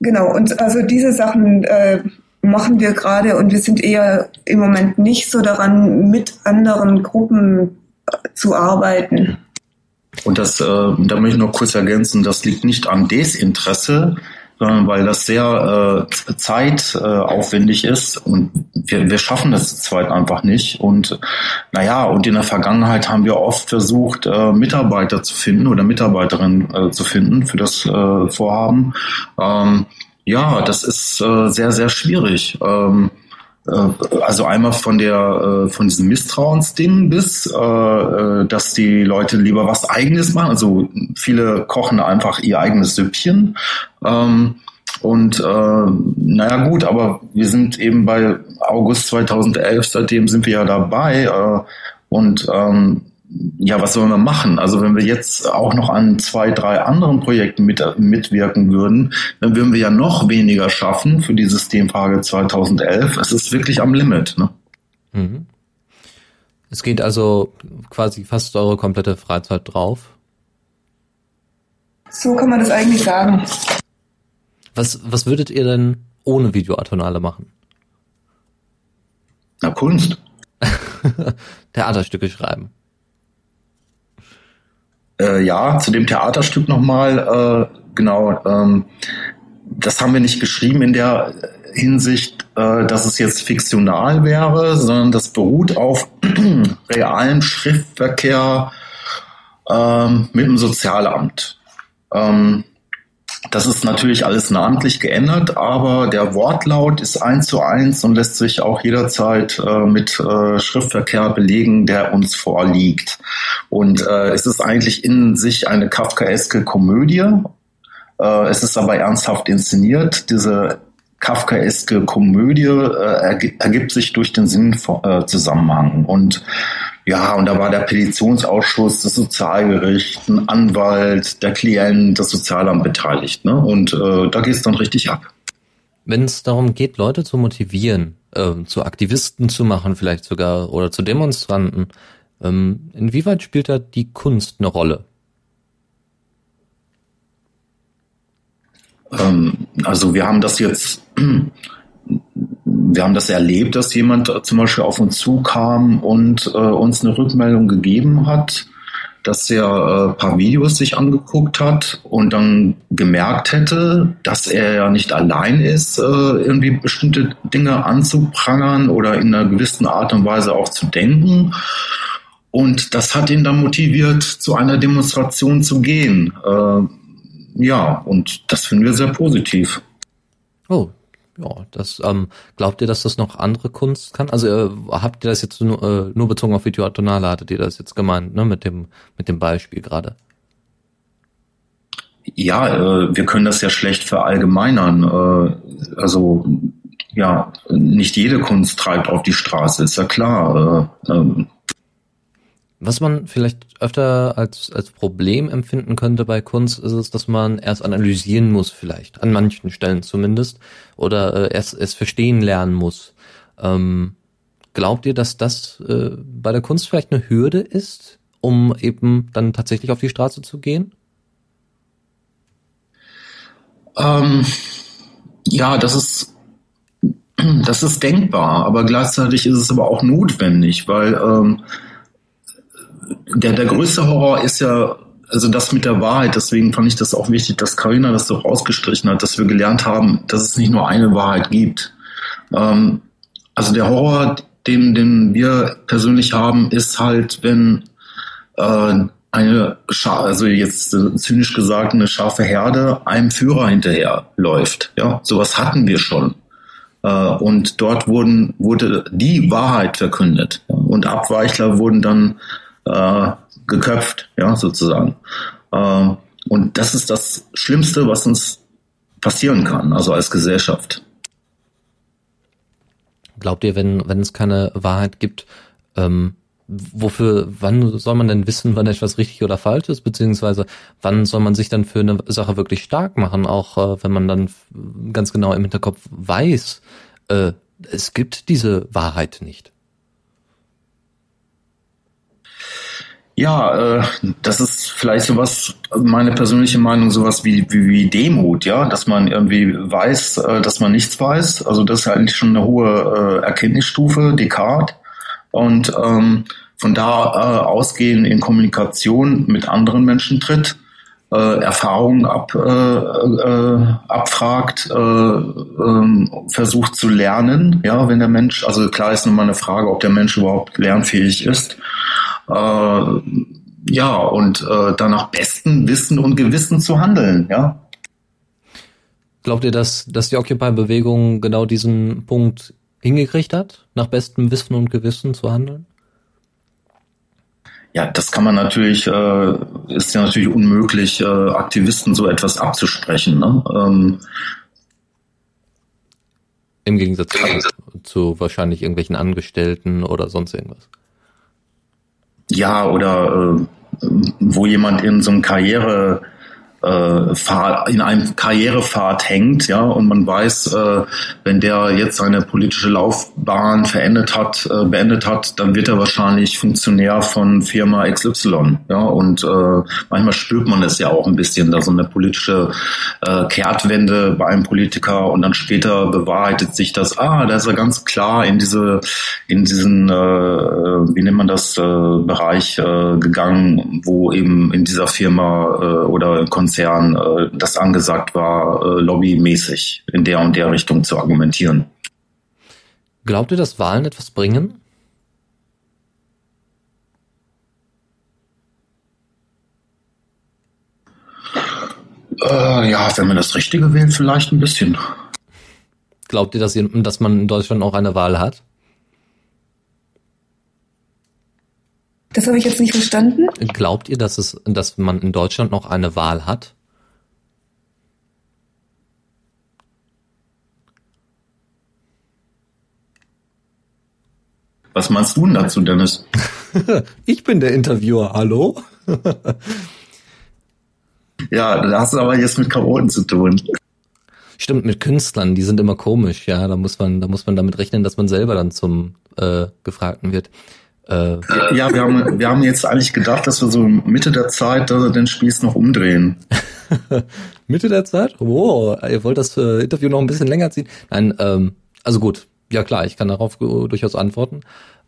Genau, und also diese Sachen äh, machen wir gerade und wir sind eher im Moment nicht so daran, mit anderen Gruppen äh, zu arbeiten. Und das, äh, da möchte ich noch kurz ergänzen, das liegt nicht am Desinteresse, sondern weil das sehr äh, zeitaufwendig äh, ist und wir, wir schaffen das zweit einfach nicht. Und naja, und in der Vergangenheit haben wir oft versucht, äh, Mitarbeiter zu finden oder Mitarbeiterinnen äh, zu finden für das äh, Vorhaben. Ähm, ja, das ist äh, sehr, sehr schwierig. Ähm, äh, also einmal von der äh, von diesem Misstrauensding bis, äh, äh, dass die Leute lieber was Eigenes machen. Also viele kochen einfach ihr eigenes Süppchen. Ähm, und äh, naja gut, aber wir sind eben bei August 2011, seitdem sind wir ja dabei. Äh, und ähm, ja, was sollen wir machen? Also wenn wir jetzt auch noch an zwei, drei anderen Projekten mit, mitwirken würden, dann würden wir ja noch weniger schaffen für die Systemfrage 2011. Es ist wirklich am Limit. Ne? Mhm. Es geht also quasi fast eure komplette Freizeit drauf. So kann man das eigentlich sagen. Was, was würdet ihr denn ohne Videoatonale machen? Na, Kunst. Theaterstücke schreiben. Äh, ja, zu dem Theaterstück nochmal, äh, genau, ähm, das haben wir nicht geschrieben in der Hinsicht, äh, dass es jetzt fiktional wäre, sondern das beruht auf realem Schriftverkehr ähm, mit dem Sozialamt. Ähm, das ist natürlich alles namentlich geändert, aber der Wortlaut ist eins zu eins und lässt sich auch jederzeit äh, mit äh, Schriftverkehr belegen, der uns vorliegt. Und äh, es ist eigentlich in sich eine kafkaeske Komödie. Äh, es ist aber ernsthaft inszeniert. Diese kafkaeske Komödie äh, ergibt sich durch den Sinnzusammenhang. Und ja, und da war der Petitionsausschuss, das Sozialgericht, ein Anwalt, der Klient, das Sozialamt beteiligt. Ne? Und äh, da geht es dann richtig ab. Wenn es darum geht, Leute zu motivieren, äh, zu Aktivisten zu machen vielleicht sogar oder zu Demonstranten, ähm, inwieweit spielt da die Kunst eine Rolle? Ähm, also wir haben das jetzt wir haben das erlebt, dass jemand zum Beispiel auf uns zukam und äh, uns eine Rückmeldung gegeben hat, dass er äh, paar Videos sich angeguckt hat und dann gemerkt hätte, dass er ja nicht allein ist, äh, irgendwie bestimmte Dinge anzuprangern oder in einer gewissen Art und Weise auch zu denken. Und das hat ihn dann motiviert, zu einer Demonstration zu gehen. Äh, ja, und das finden wir sehr positiv. Oh, ja, das ähm, glaubt ihr, dass das noch andere Kunst kann? Also äh, habt ihr das jetzt nur, äh, nur bezogen auf Videoatonale, hattet ihr das jetzt gemeint, ne, mit dem mit dem Beispiel gerade? Ja, äh, wir können das ja schlecht verallgemeinern. Äh, also ja, nicht jede Kunst treibt auf die Straße, ist ja klar. Äh, ähm, was man vielleicht öfter als, als Problem empfinden könnte bei Kunst, ist es, dass man erst analysieren muss, vielleicht, an manchen Stellen zumindest, oder äh, erst es verstehen lernen muss. Ähm, glaubt ihr, dass das äh, bei der Kunst vielleicht eine Hürde ist, um eben dann tatsächlich auf die Straße zu gehen? Ähm, ja, das ist das ist denkbar, aber gleichzeitig ist es aber auch notwendig, weil ähm, der, der größte Horror ist ja, also das mit der Wahrheit, deswegen fand ich das auch wichtig, dass Karina das so rausgestrichen hat, dass wir gelernt haben, dass es nicht nur eine Wahrheit gibt. Ähm, also der Horror, den, den wir persönlich haben, ist halt, wenn äh, eine, Scha also jetzt äh, zynisch gesagt, eine scharfe Herde einem Führer hinterher läuft. Ja, sowas hatten wir schon. Äh, und dort wurden, wurde die Wahrheit verkündet. Und Abweichler wurden dann äh, geköpft, ja, sozusagen. Äh, und das ist das Schlimmste, was uns passieren kann, also als Gesellschaft. Glaubt ihr, wenn, wenn es keine Wahrheit gibt, ähm, wofür, wann soll man denn wissen, wann etwas richtig oder falsch ist, beziehungsweise wann soll man sich dann für eine Sache wirklich stark machen, auch äh, wenn man dann ganz genau im Hinterkopf weiß, äh, es gibt diese Wahrheit nicht. Ja, äh, das ist vielleicht sowas, meine persönliche Meinung, sowas wie, wie, wie Demut, ja, dass man irgendwie weiß, äh, dass man nichts weiß. Also das ist eigentlich schon eine hohe äh, Erkenntnisstufe, Descartes. Und ähm, von da äh, ausgehend in Kommunikation mit anderen Menschen tritt, äh, Erfahrungen ab, äh, äh, abfragt, äh, äh, versucht zu lernen. Ja, wenn der Mensch, also klar ist nun mal eine Frage, ob der Mensch überhaupt lernfähig ist. Äh, ja, und äh, dann nach bestem Wissen und Gewissen zu handeln, ja. Glaubt ihr, dass, dass die Occupy-Bewegung genau diesen Punkt hingekriegt hat, nach bestem Wissen und Gewissen zu handeln? Ja, das kann man natürlich, äh, ist ja natürlich unmöglich, äh, Aktivisten so etwas abzusprechen. Ne? Ähm, Im Gegensatz zu, zu wahrscheinlich irgendwelchen Angestellten oder sonst irgendwas. Ja, oder äh, wo jemand in so einem Karriere äh, in einem Karrierepfad hängt, ja, und man weiß, äh, wenn der jetzt seine politische Laufbahn verendet hat, äh, beendet hat, dann wird er wahrscheinlich Funktionär von Firma XY, ja, und manchmal spürt man es ja auch ein bisschen, da so eine politische Kehrtwende bei einem Politiker und dann später bewahrheitet sich das, ah, da ist er ganz klar in diese, in diesen, wie nennt man das, Bereich gegangen, wo eben in dieser Firma oder Konzern Konzern äh, das angesagt war, äh, lobbymäßig in der und der Richtung zu argumentieren. Glaubt ihr, dass Wahlen etwas bringen? Äh, ja, wenn man das Richtige wählt, vielleicht ein bisschen. Glaubt ihr, dass, ihr, dass man in Deutschland auch eine Wahl hat? Das habe ich jetzt nicht verstanden. Glaubt ihr, dass es, dass man in Deutschland noch eine Wahl hat? Was meinst du denn dazu, Dennis? ich bin der Interviewer, hallo? ja, da hast du aber jetzt mit Chaoten zu tun. Stimmt, mit Künstlern, die sind immer komisch, ja. Da muss man, da muss man damit rechnen, dass man selber dann zum äh, Gefragten wird. Äh, ja, wir haben, wir haben jetzt eigentlich gedacht, dass wir so Mitte der Zeit dass wir den Spieß noch umdrehen. Mitte der Zeit? Wow, ihr wollt das äh, Interview noch ein bisschen länger ziehen? Nein, ähm, also gut, ja klar, ich kann darauf durchaus antworten.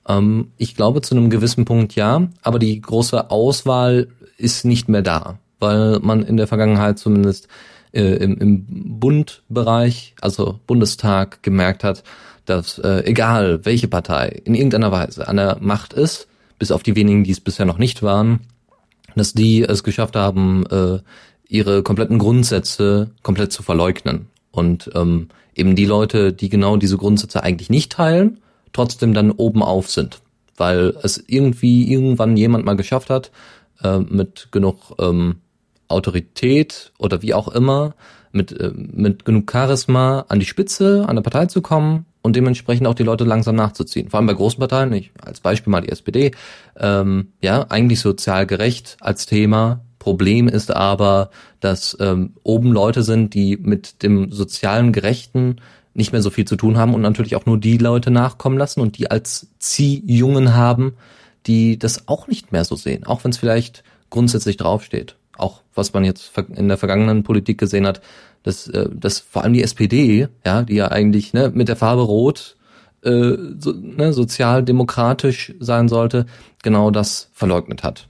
Ähm, ich glaube zu einem gewissen Punkt ja, aber die große Auswahl ist nicht mehr da, weil man in der Vergangenheit zumindest äh, im, im Bundbereich, also Bundestag, gemerkt hat, dass äh, egal welche Partei in irgendeiner Weise an der Macht ist, bis auf die wenigen, die es bisher noch nicht waren, dass die es geschafft haben, äh, ihre kompletten Grundsätze komplett zu verleugnen. Und ähm, eben die Leute, die genau diese Grundsätze eigentlich nicht teilen, trotzdem dann oben auf sind. Weil es irgendwie irgendwann jemand mal geschafft hat, äh, mit genug ähm, Autorität oder wie auch immer, mit, äh, mit genug Charisma an die Spitze, an der Partei zu kommen und dementsprechend auch die Leute langsam nachzuziehen. Vor allem bei großen Parteien, ich, als Beispiel mal die SPD, ähm, ja, eigentlich sozial gerecht als Thema. Problem ist aber, dass ähm, oben Leute sind, die mit dem sozialen Gerechten nicht mehr so viel zu tun haben und natürlich auch nur die Leute nachkommen lassen und die als Ziehjungen haben, die das auch nicht mehr so sehen, auch wenn es vielleicht grundsätzlich draufsteht. Auch was man jetzt in der vergangenen Politik gesehen hat, dass, äh, dass vor allem die SPD, ja, die ja eigentlich ne, mit der Farbe Rot äh, so, ne, sozialdemokratisch sein sollte, genau das verleugnet hat.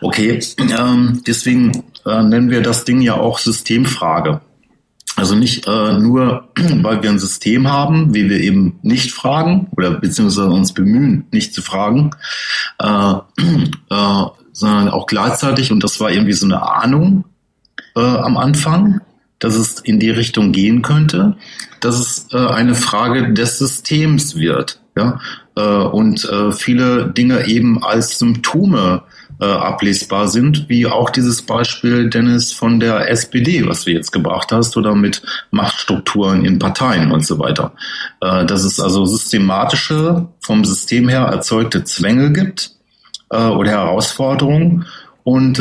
Okay, ähm, deswegen äh, nennen wir das Ding ja auch Systemfrage. Also nicht äh, nur, weil wir ein System haben, wie wir eben nicht fragen oder beziehungsweise uns bemühen, nicht zu fragen, äh, äh, sondern auch gleichzeitig, und das war irgendwie so eine Ahnung, äh, am Anfang, dass es in die Richtung gehen könnte, dass es äh, eine Frage des Systems wird. Ja? Äh, und äh, viele Dinge eben als Symptome äh, ablesbar sind, wie auch dieses Beispiel, Dennis, von der SPD, was du jetzt gebracht hast, oder mit Machtstrukturen in Parteien und so weiter. Äh, dass es also systematische, vom System her erzeugte Zwänge gibt oder Herausforderungen und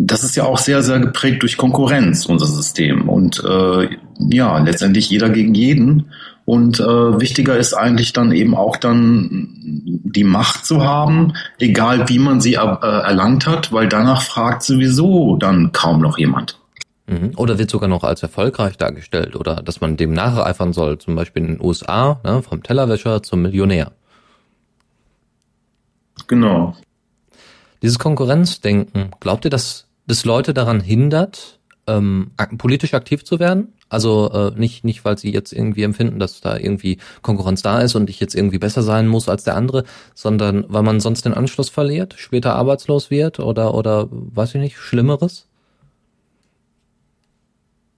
das ist ja auch sehr, sehr geprägt durch Konkurrenz, unser System. Und äh, ja, letztendlich jeder gegen jeden. Und äh, wichtiger ist eigentlich dann eben auch dann die Macht zu haben, egal wie man sie äh, erlangt hat, weil danach fragt sowieso dann kaum noch jemand. Mhm. Oder wird sogar noch als erfolgreich dargestellt oder dass man dem nacheifern soll, zum Beispiel in den USA, ne, vom Tellerwäscher zum Millionär. Genau. Dieses Konkurrenzdenken, glaubt ihr, dass das Leute daran hindert, ähm, politisch aktiv zu werden? Also äh, nicht, nicht, weil sie jetzt irgendwie empfinden, dass da irgendwie Konkurrenz da ist und ich jetzt irgendwie besser sein muss als der andere, sondern weil man sonst den Anschluss verliert, später arbeitslos wird oder, oder weiß ich nicht, Schlimmeres?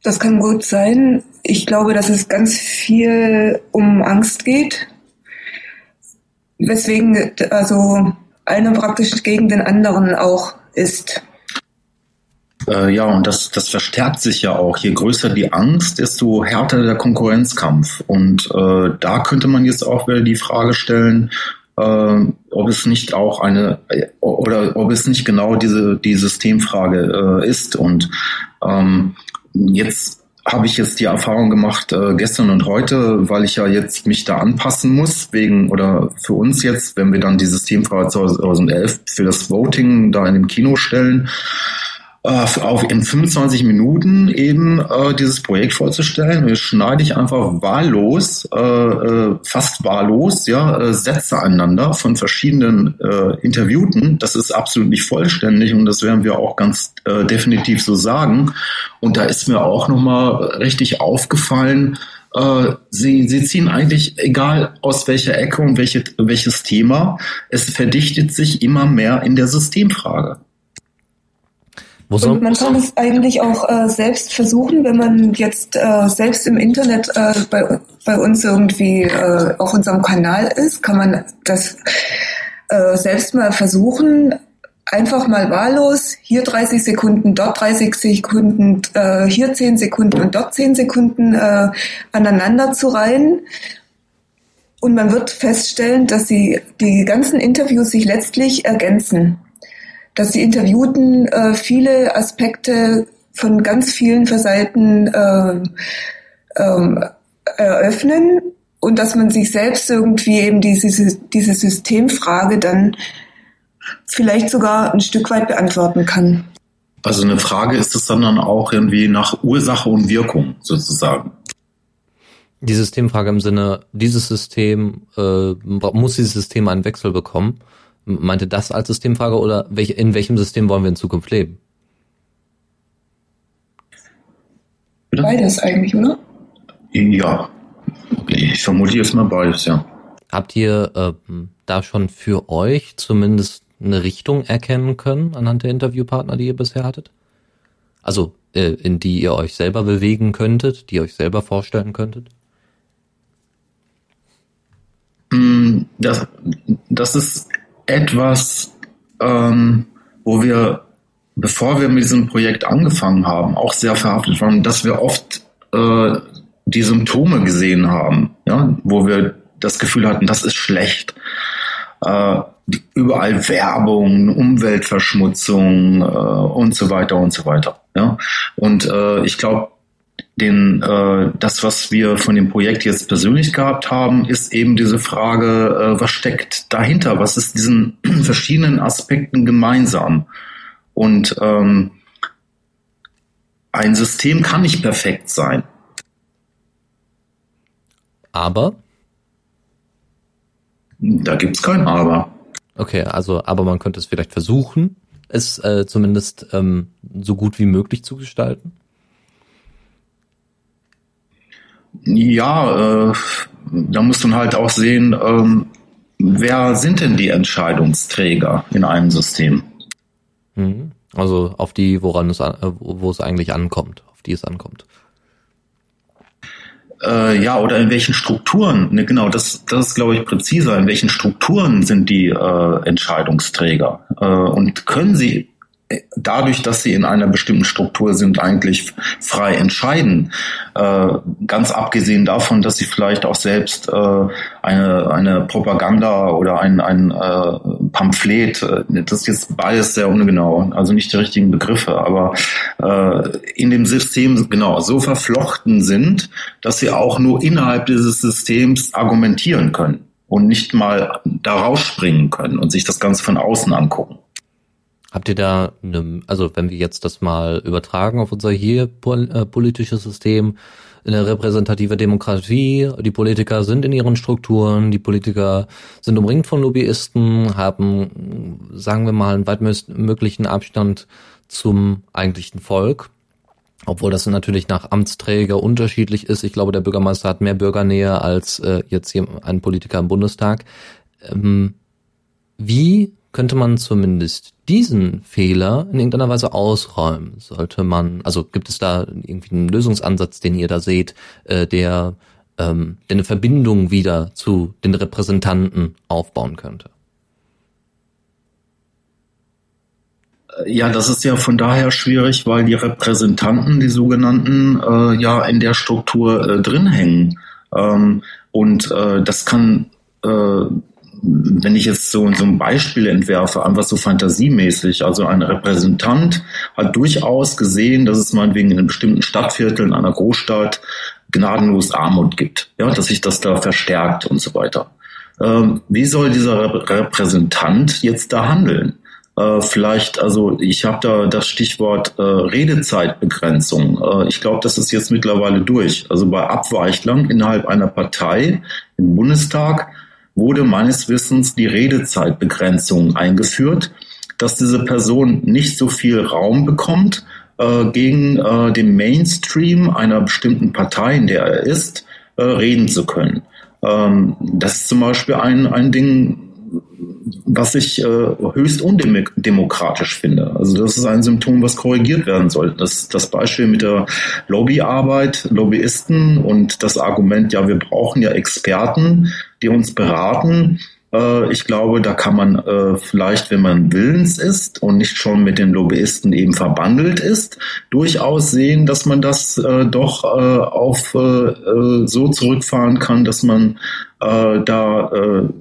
Das kann gut sein. Ich glaube, dass es ganz viel um Angst geht. Weswegen also einer praktisch gegen den anderen auch ist. Äh, ja, und das, das verstärkt sich ja auch. Je größer die Angst, desto härter der Konkurrenzkampf. Und äh, da könnte man jetzt auch wieder die Frage stellen, äh, ob es nicht auch eine oder ob es nicht genau diese die Systemfrage äh, ist. Und ähm, jetzt habe ich jetzt die Erfahrung gemacht äh, gestern und heute, weil ich ja jetzt mich da anpassen muss wegen oder für uns jetzt, wenn wir dann die Systemfrage 2011 für das Voting da in dem Kino stellen, äh, auf in 25 Minuten eben äh, dieses Projekt vorzustellen. Wir schneide ich einfach wahllos, äh, äh, fast wahllos, ja, äh, Sätze aneinander von verschiedenen äh, Interviewten. Das ist absolut nicht vollständig und das werden wir auch ganz äh, definitiv so sagen. Und da ist mir auch nochmal richtig aufgefallen, äh, sie, sie ziehen eigentlich, egal aus welcher Ecke und welche, welches Thema, es verdichtet sich immer mehr in der Systemfrage. Und man kann es eigentlich auch äh, selbst versuchen, wenn man jetzt äh, selbst im Internet äh, bei, bei uns irgendwie äh, auf unserem Kanal ist, kann man das äh, selbst mal versuchen, einfach mal wahllos, hier 30 Sekunden, dort 30 Sekunden, äh, hier 10 Sekunden und dort 10 Sekunden aneinander zu reihen. Und man wird feststellen, dass sie die ganzen Interviews sich letztlich ergänzen dass die Interviewten äh, viele Aspekte von ganz vielen Seiten äh, äh, eröffnen und dass man sich selbst irgendwie eben diese, diese Systemfrage dann vielleicht sogar ein Stück weit beantworten kann. Also eine Frage ist es dann, dann auch irgendwie nach Ursache und Wirkung sozusagen. Die Systemfrage im Sinne, dieses System, äh, muss dieses System einen Wechsel bekommen? Meinte das als Systemfrage oder welch, in welchem System wollen wir in Zukunft leben? Beides eigentlich, oder? Ja. Ich vermute jetzt mal beides, ja. Habt ihr äh, da schon für euch zumindest eine Richtung erkennen können anhand der Interviewpartner, die ihr bisher hattet? Also äh, in die ihr euch selber bewegen könntet, die ihr euch selber vorstellen könntet? Mm, das, das ist etwas, ähm, wo wir, bevor wir mit diesem Projekt angefangen haben, auch sehr verhaftet waren, dass wir oft äh, die Symptome gesehen haben, ja, wo wir das Gefühl hatten, das ist schlecht. Äh, überall Werbung, Umweltverschmutzung äh, und so weiter und so weiter. Ja? Und äh, ich glaube, den, äh, das, was wir von dem Projekt jetzt persönlich gehabt haben, ist eben diese Frage, äh, was steckt dahinter? Was ist diesen verschiedenen Aspekten gemeinsam? Und ähm, ein System kann nicht perfekt sein. Aber? Da gibt's kein Aber. Okay, also aber man könnte es vielleicht versuchen, es äh, zumindest ähm, so gut wie möglich zu gestalten. Ja, äh, da muss man halt auch sehen, ähm, wer sind denn die Entscheidungsträger in einem System? Mhm. Also auf die, woran es, äh, wo es eigentlich ankommt, auf die es ankommt. Äh, ja, oder in welchen Strukturen, ne, genau, das, das ist, glaube ich, präziser, in welchen Strukturen sind die äh, Entscheidungsträger äh, und können sie dadurch, dass sie in einer bestimmten Struktur sind, eigentlich frei entscheiden. Äh, ganz abgesehen davon, dass sie vielleicht auch selbst äh, eine, eine Propaganda oder ein, ein äh, Pamphlet, das ist jetzt beides sehr ungenau, also nicht die richtigen Begriffe, aber in dem System genau so verflochten sind, dass sie auch nur innerhalb dieses Systems argumentieren können und nicht mal da rausspringen können und sich das Ganze von außen angucken. Habt ihr da eine, also wenn wir jetzt das mal übertragen auf unser hier äh, politisches System, eine repräsentative Demokratie, die Politiker sind in ihren Strukturen, die Politiker sind umringt von Lobbyisten, haben, sagen wir mal, einen weitmöglichen Abstand zum eigentlichen Volk. Obwohl das natürlich nach Amtsträger unterschiedlich ist. Ich glaube, der Bürgermeister hat mehr Bürgernähe als äh, jetzt hier ein Politiker im Bundestag. Ähm, wie könnte man zumindest diesen Fehler in irgendeiner Weise ausräumen? Sollte man, also gibt es da irgendwie einen Lösungsansatz, den ihr da seht, äh, der, ähm, der eine Verbindung wieder zu den Repräsentanten aufbauen könnte? Ja, das ist ja von daher schwierig, weil die Repräsentanten, die sogenannten, äh, ja in der Struktur äh, drin hängen. Ähm, und äh, das kann äh, wenn ich jetzt so, so ein Beispiel entwerfe, einfach so fantasiemäßig, also ein Repräsentant hat durchaus gesehen, dass es meinetwegen in einem bestimmten Stadtviertel, in einer Großstadt, gnadenlos Armut gibt, ja, dass sich das da verstärkt und so weiter. Ähm, wie soll dieser Repräsentant jetzt da handeln? Äh, vielleicht, also ich habe da das Stichwort äh, Redezeitbegrenzung. Äh, ich glaube, das ist jetzt mittlerweile durch. Also bei Abweichlern innerhalb einer Partei im Bundestag wurde meines Wissens die Redezeitbegrenzung eingeführt, dass diese Person nicht so viel Raum bekommt, äh, gegen äh, den Mainstream einer bestimmten Partei, in der er ist, äh, reden zu können. Ähm, das ist zum Beispiel ein, ein Ding, was ich äh, höchst undemokratisch finde. Also das ist ein Symptom, was korrigiert werden soll. Das, das Beispiel mit der Lobbyarbeit, Lobbyisten und das Argument, ja, wir brauchen ja Experten, die uns beraten. Äh, ich glaube, da kann man äh, vielleicht, wenn man willens ist und nicht schon mit den Lobbyisten eben verbandelt ist, durchaus sehen, dass man das äh, doch auf so zurückfahren kann, dass man da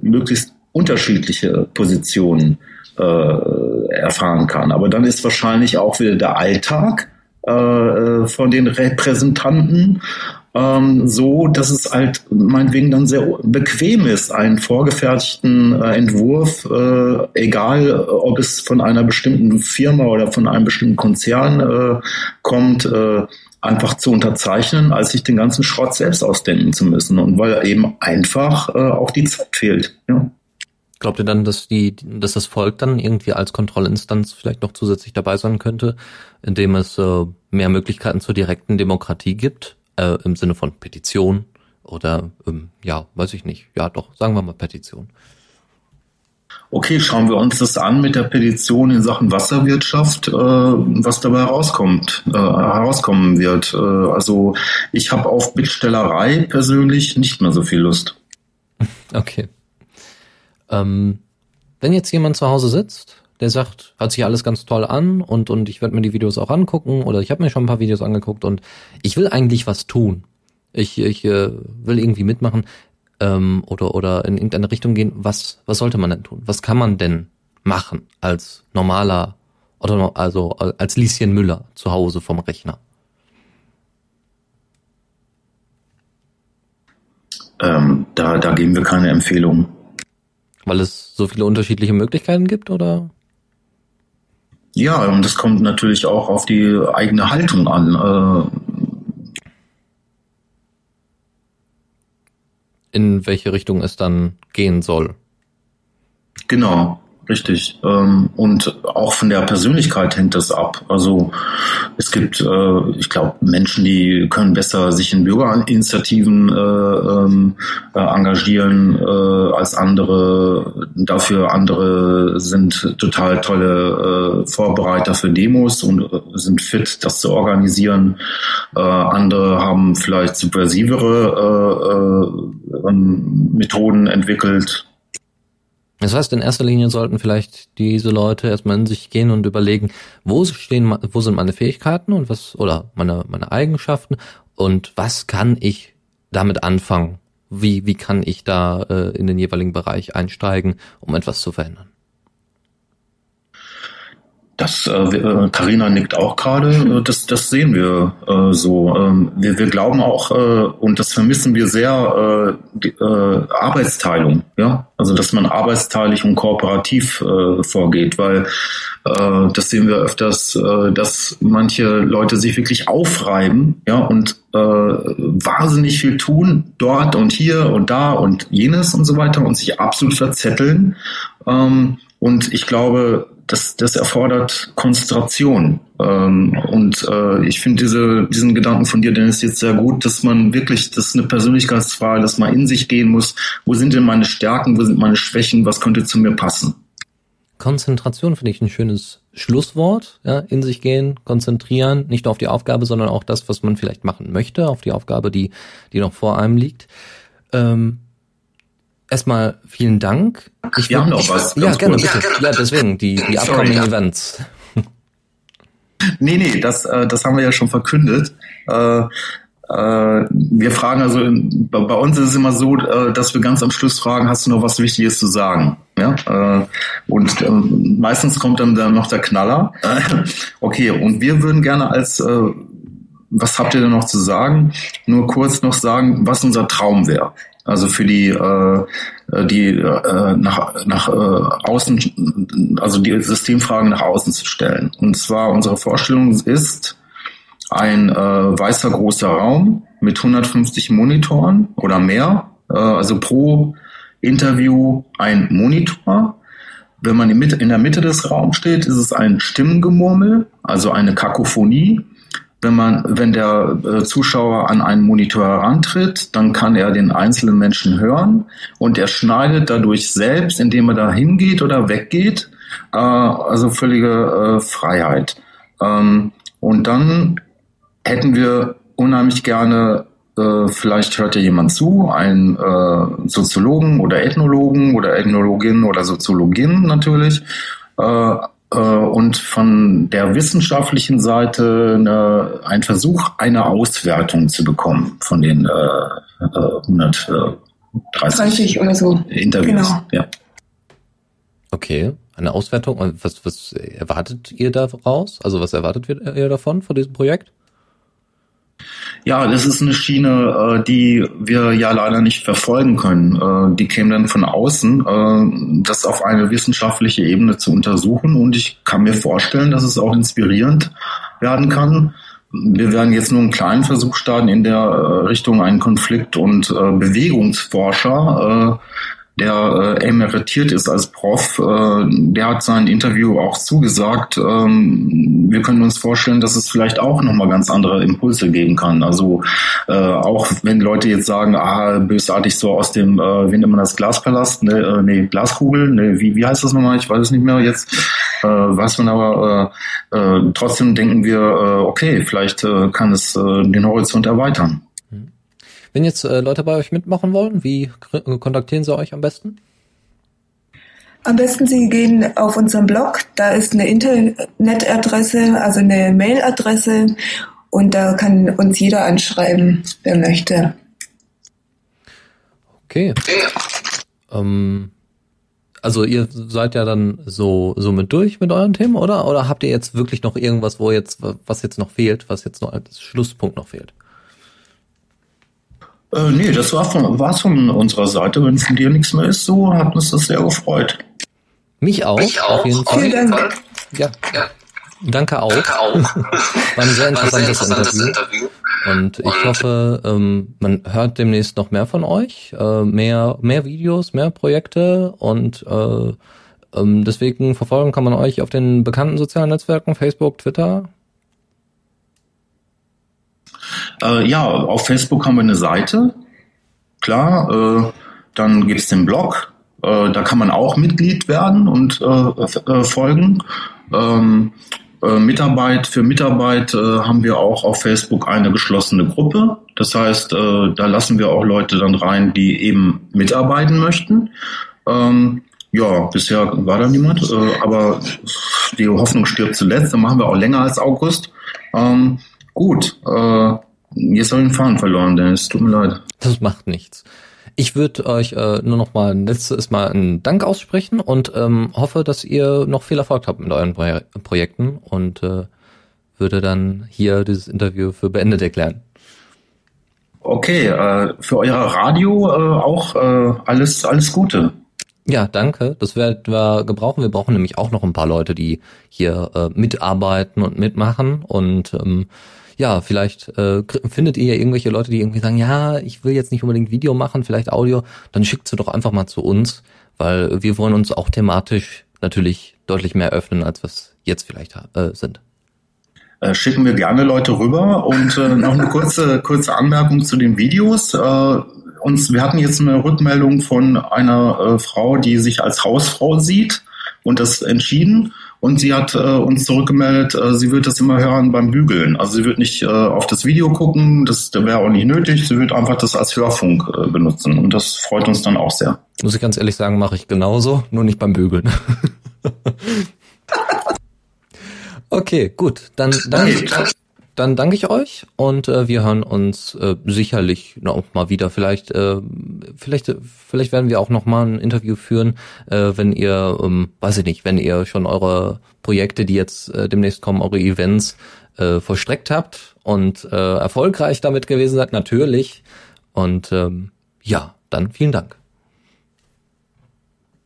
möglichst unterschiedliche Positionen äh, erfahren kann. Aber dann ist wahrscheinlich auch wieder der Alltag äh, von den Repräsentanten ähm, so, dass es halt meinetwegen dann sehr bequem ist, einen vorgefertigten äh, Entwurf, äh, egal ob es von einer bestimmten Firma oder von einem bestimmten Konzern äh, kommt, äh, einfach zu unterzeichnen, als sich den ganzen Schrott selbst ausdenken zu müssen. Und weil eben einfach äh, auch die Zeit fehlt. Ja. Glaubt ihr dann, dass die, dass das Volk dann irgendwie als Kontrollinstanz vielleicht noch zusätzlich dabei sein könnte, indem es äh, mehr Möglichkeiten zur direkten Demokratie gibt, äh, im Sinne von Petition oder ähm, ja, weiß ich nicht, ja doch, sagen wir mal Petition. Okay, schauen wir uns das an mit der Petition in Sachen Wasserwirtschaft, äh, was dabei herauskommt, äh, herauskommen wird. Äh, also ich habe auf Bittstellerei persönlich nicht mehr so viel Lust. Okay. Ähm, wenn jetzt jemand zu Hause sitzt, der sagt, hört sich alles ganz toll an und, und ich werde mir die Videos auch angucken oder ich habe mir schon ein paar Videos angeguckt und ich will eigentlich was tun. Ich, ich äh, will irgendwie mitmachen ähm, oder, oder in irgendeine Richtung gehen. Was, was sollte man denn tun? Was kann man denn machen als normaler oder also als Lieschen Müller zu Hause vom Rechner? Ähm, da, da geben wir keine Empfehlung. Weil es so viele unterschiedliche Möglichkeiten gibt, oder? Ja, und das kommt natürlich auch auf die eigene Haltung an. Äh, In welche Richtung es dann gehen soll. Genau. Richtig. Ähm, und auch von der Persönlichkeit hängt das ab. Also es gibt, äh, ich glaube, Menschen, die können besser sich in Bürgerinitiativen äh, ähm, äh, engagieren äh, als andere. Dafür andere sind total tolle äh, Vorbereiter für Demos und äh, sind fit, das zu organisieren. Andere haben vielleicht subversivere äh, äh, Methoden entwickelt das heißt, in erster Linie sollten vielleicht diese Leute erstmal in sich gehen und überlegen, wo stehen, wo sind meine Fähigkeiten und was, oder meine, meine Eigenschaften und was kann ich damit anfangen? Wie, wie kann ich da äh, in den jeweiligen Bereich einsteigen, um etwas zu verändern? Das äh, Carina äh, nickt auch gerade. Äh, das, das sehen wir äh, so. Ähm, wir, wir glauben auch äh, und das vermissen wir sehr äh, die, äh, Arbeitsteilung. Ja, also dass man arbeitsteilig und kooperativ äh, vorgeht, weil äh, das sehen wir öfters, äh, dass manche Leute sich wirklich aufreiben, ja und äh, wahnsinnig viel tun dort und hier und da und jenes und so weiter und sich absolut verzetteln. Ähm, und ich glaube, das, das erfordert Konzentration. Ähm, und äh, ich finde diese, diesen Gedanken von dir, Dennis, jetzt sehr gut, dass man wirklich, das ist eine Persönlichkeitsfrage, dass man in sich gehen muss. Wo sind denn meine Stärken? Wo sind meine Schwächen? Was könnte zu mir passen? Konzentration finde ich ein schönes Schlusswort. Ja, in sich gehen, konzentrieren, nicht nur auf die Aufgabe, sondern auch das, was man vielleicht machen möchte, auf die Aufgabe, die, die noch vor einem liegt. Ähm, erstmal vielen Dank. Ich Wir haben noch was. Ja, gerne, bitte. Ja, deswegen, die, die upcoming Sorry, Events. Nee, nee, das, äh, das haben wir ja schon verkündet. Äh, äh, wir fragen also, bei uns ist es immer so, äh, dass wir ganz am Schluss fragen, hast du noch was Wichtiges zu sagen? Ja, äh, und äh, meistens kommt dann, dann noch der Knaller. okay, und wir würden gerne als, äh, was habt ihr denn noch zu sagen? Nur kurz noch sagen, was unser Traum wäre. Also für die, äh, die äh, nach, nach äh, außen, also die Systemfragen nach außen zu stellen. Und zwar unsere Vorstellung ist ein äh, weißer großer Raum mit 150 Monitoren oder mehr, äh, also pro Interview ein Monitor. Wenn man in der Mitte des Raums steht, ist es ein Stimmengemurmel, also eine Kakophonie wenn man, wenn der äh, Zuschauer an einen Monitor herantritt, dann kann er den einzelnen Menschen hören und er schneidet dadurch selbst, indem er da hingeht oder weggeht, äh, also völlige äh, Freiheit. Ähm, und dann hätten wir unheimlich gerne äh, vielleicht hört ja jemand zu, ein äh, Soziologen oder Ethnologen oder Ethnologin oder Soziologin natürlich, äh, und von der wissenschaftlichen Seite eine, ein Versuch, eine Auswertung zu bekommen von den äh, 130 äh, oder so. Interviews. Genau. Ja. Okay, eine Auswertung. Was, was erwartet ihr daraus? Also was erwartet ihr davon, von diesem Projekt? Ja, das ist eine Schiene, äh, die wir ja leider nicht verfolgen können. Äh, die käme dann von außen, äh, das auf eine wissenschaftliche Ebene zu untersuchen. Und ich kann mir vorstellen, dass es auch inspirierend werden kann. Wir werden jetzt nur einen kleinen Versuch starten in der Richtung einen Konflikt- und Bewegungsforscher der äh, emeritiert ist als Prof, äh, der hat sein Interview auch zugesagt. Ähm, wir können uns vorstellen, dass es vielleicht auch nochmal ganz andere Impulse geben kann. Also äh, auch wenn Leute jetzt sagen, ah, bösartig so aus dem, äh, wie nennt man das, Glaspalast, ne, äh, nee, Glaskugel, ne, wie, wie heißt das nochmal? Ich weiß es nicht mehr jetzt. Äh, weiß man aber, äh, äh, trotzdem denken wir, äh, okay, vielleicht äh, kann es äh, den Horizont erweitern. Wenn jetzt äh, Leute bei euch mitmachen wollen, wie kontaktieren sie euch am besten? Am besten Sie gehen auf unseren Blog, da ist eine Internetadresse, also eine Mailadresse und da kann uns jeder anschreiben, wer möchte. Okay. Ähm, also ihr seid ja dann so, so mit durch mit euren Themen, oder? Oder habt ihr jetzt wirklich noch irgendwas, wo jetzt, was jetzt noch fehlt, was jetzt noch als Schlusspunkt noch fehlt? Äh, nee, das war von, war's von unserer Seite. Wenn von dir nichts mehr ist, so hat uns das sehr gefreut. Mich auch, Mich auch auf jeden Fall. Vielen Dank. Ja. ja. Danke auch. Danke auch. War ein sehr interessantes, sehr interessantes Interview. Interview. Und ich Und hoffe, ähm, man hört demnächst noch mehr von euch, äh, mehr, mehr Videos, mehr Projekte und äh, Ähm, deswegen verfolgen kann man euch auf den bekannten sozialen Netzwerken, Facebook, Twitter. Äh, ja, auf Facebook haben wir eine Seite. Klar, äh, dann gibt's den Blog. Äh, da kann man auch Mitglied werden und äh, äh, folgen. Ähm, äh, Mitarbeit für Mitarbeit haben wir auch auf Facebook eine geschlossene Gruppe. Das heißt, da lassen wir auch Leute dann rein, die eben mitarbeiten möchten. Ähm, ja, bisher war da niemand, äh, aber die Hoffnung stirbt zuletzt. Dann machen wir auch länger als August. Ähm, gut, äh, jetzt habe ich den Faden verloren, Dennis. Tut mir leid. Das macht nichts. Ich würde euch äh, nur noch mal ein letztes Mal einen Dank aussprechen und ähm, hoffe, dass ihr noch viel Erfolg habt mit euren Pro Projekten und äh, würde dann hier dieses Interview für beendet erklären. Okay, äh, für euer Radio äh, auch äh, alles alles Gute. Ja, danke. Das werden wir gebrauchen. Wir brauchen nämlich auch noch ein paar Leute, die hier äh, mitarbeiten und mitmachen. Und ähm, ja, vielleicht äh, findet ihr ja irgendwelche Leute, die irgendwie sagen, ja, ich will jetzt nicht unbedingt Video machen, vielleicht Audio, dann schickt sie doch einfach mal zu uns, weil wir wollen uns auch thematisch natürlich deutlich mehr öffnen, als was jetzt vielleicht äh, sind. Äh, schicken wir gerne Leute rüber und äh, noch eine kurze kurze Anmerkung zu den Videos. Äh, uns, wir hatten jetzt eine Rückmeldung von einer äh, Frau, die sich als Hausfrau sieht und das entschieden. Und sie hat äh, uns zurückgemeldet, äh, sie wird das immer hören beim Bügeln. Also sie wird nicht äh, auf das Video gucken, das wäre auch nicht nötig. Sie wird einfach das als Hörfunk äh, benutzen. Und das freut uns dann auch sehr. Muss ich ganz ehrlich sagen, mache ich genauso, nur nicht beim Bügeln. okay, gut. Dann, dann, dann danke ich euch und äh, wir hören uns äh, sicherlich noch mal wieder. Vielleicht, äh, vielleicht, vielleicht werden wir auch noch mal ein Interview führen, äh, wenn ihr, ähm, weiß ich nicht, wenn ihr schon eure Projekte, die jetzt äh, demnächst kommen, eure Events äh, vollstreckt habt und äh, erfolgreich damit gewesen seid, natürlich. Und ähm, ja, dann vielen Dank.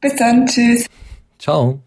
Bis dann, tschüss. Ciao.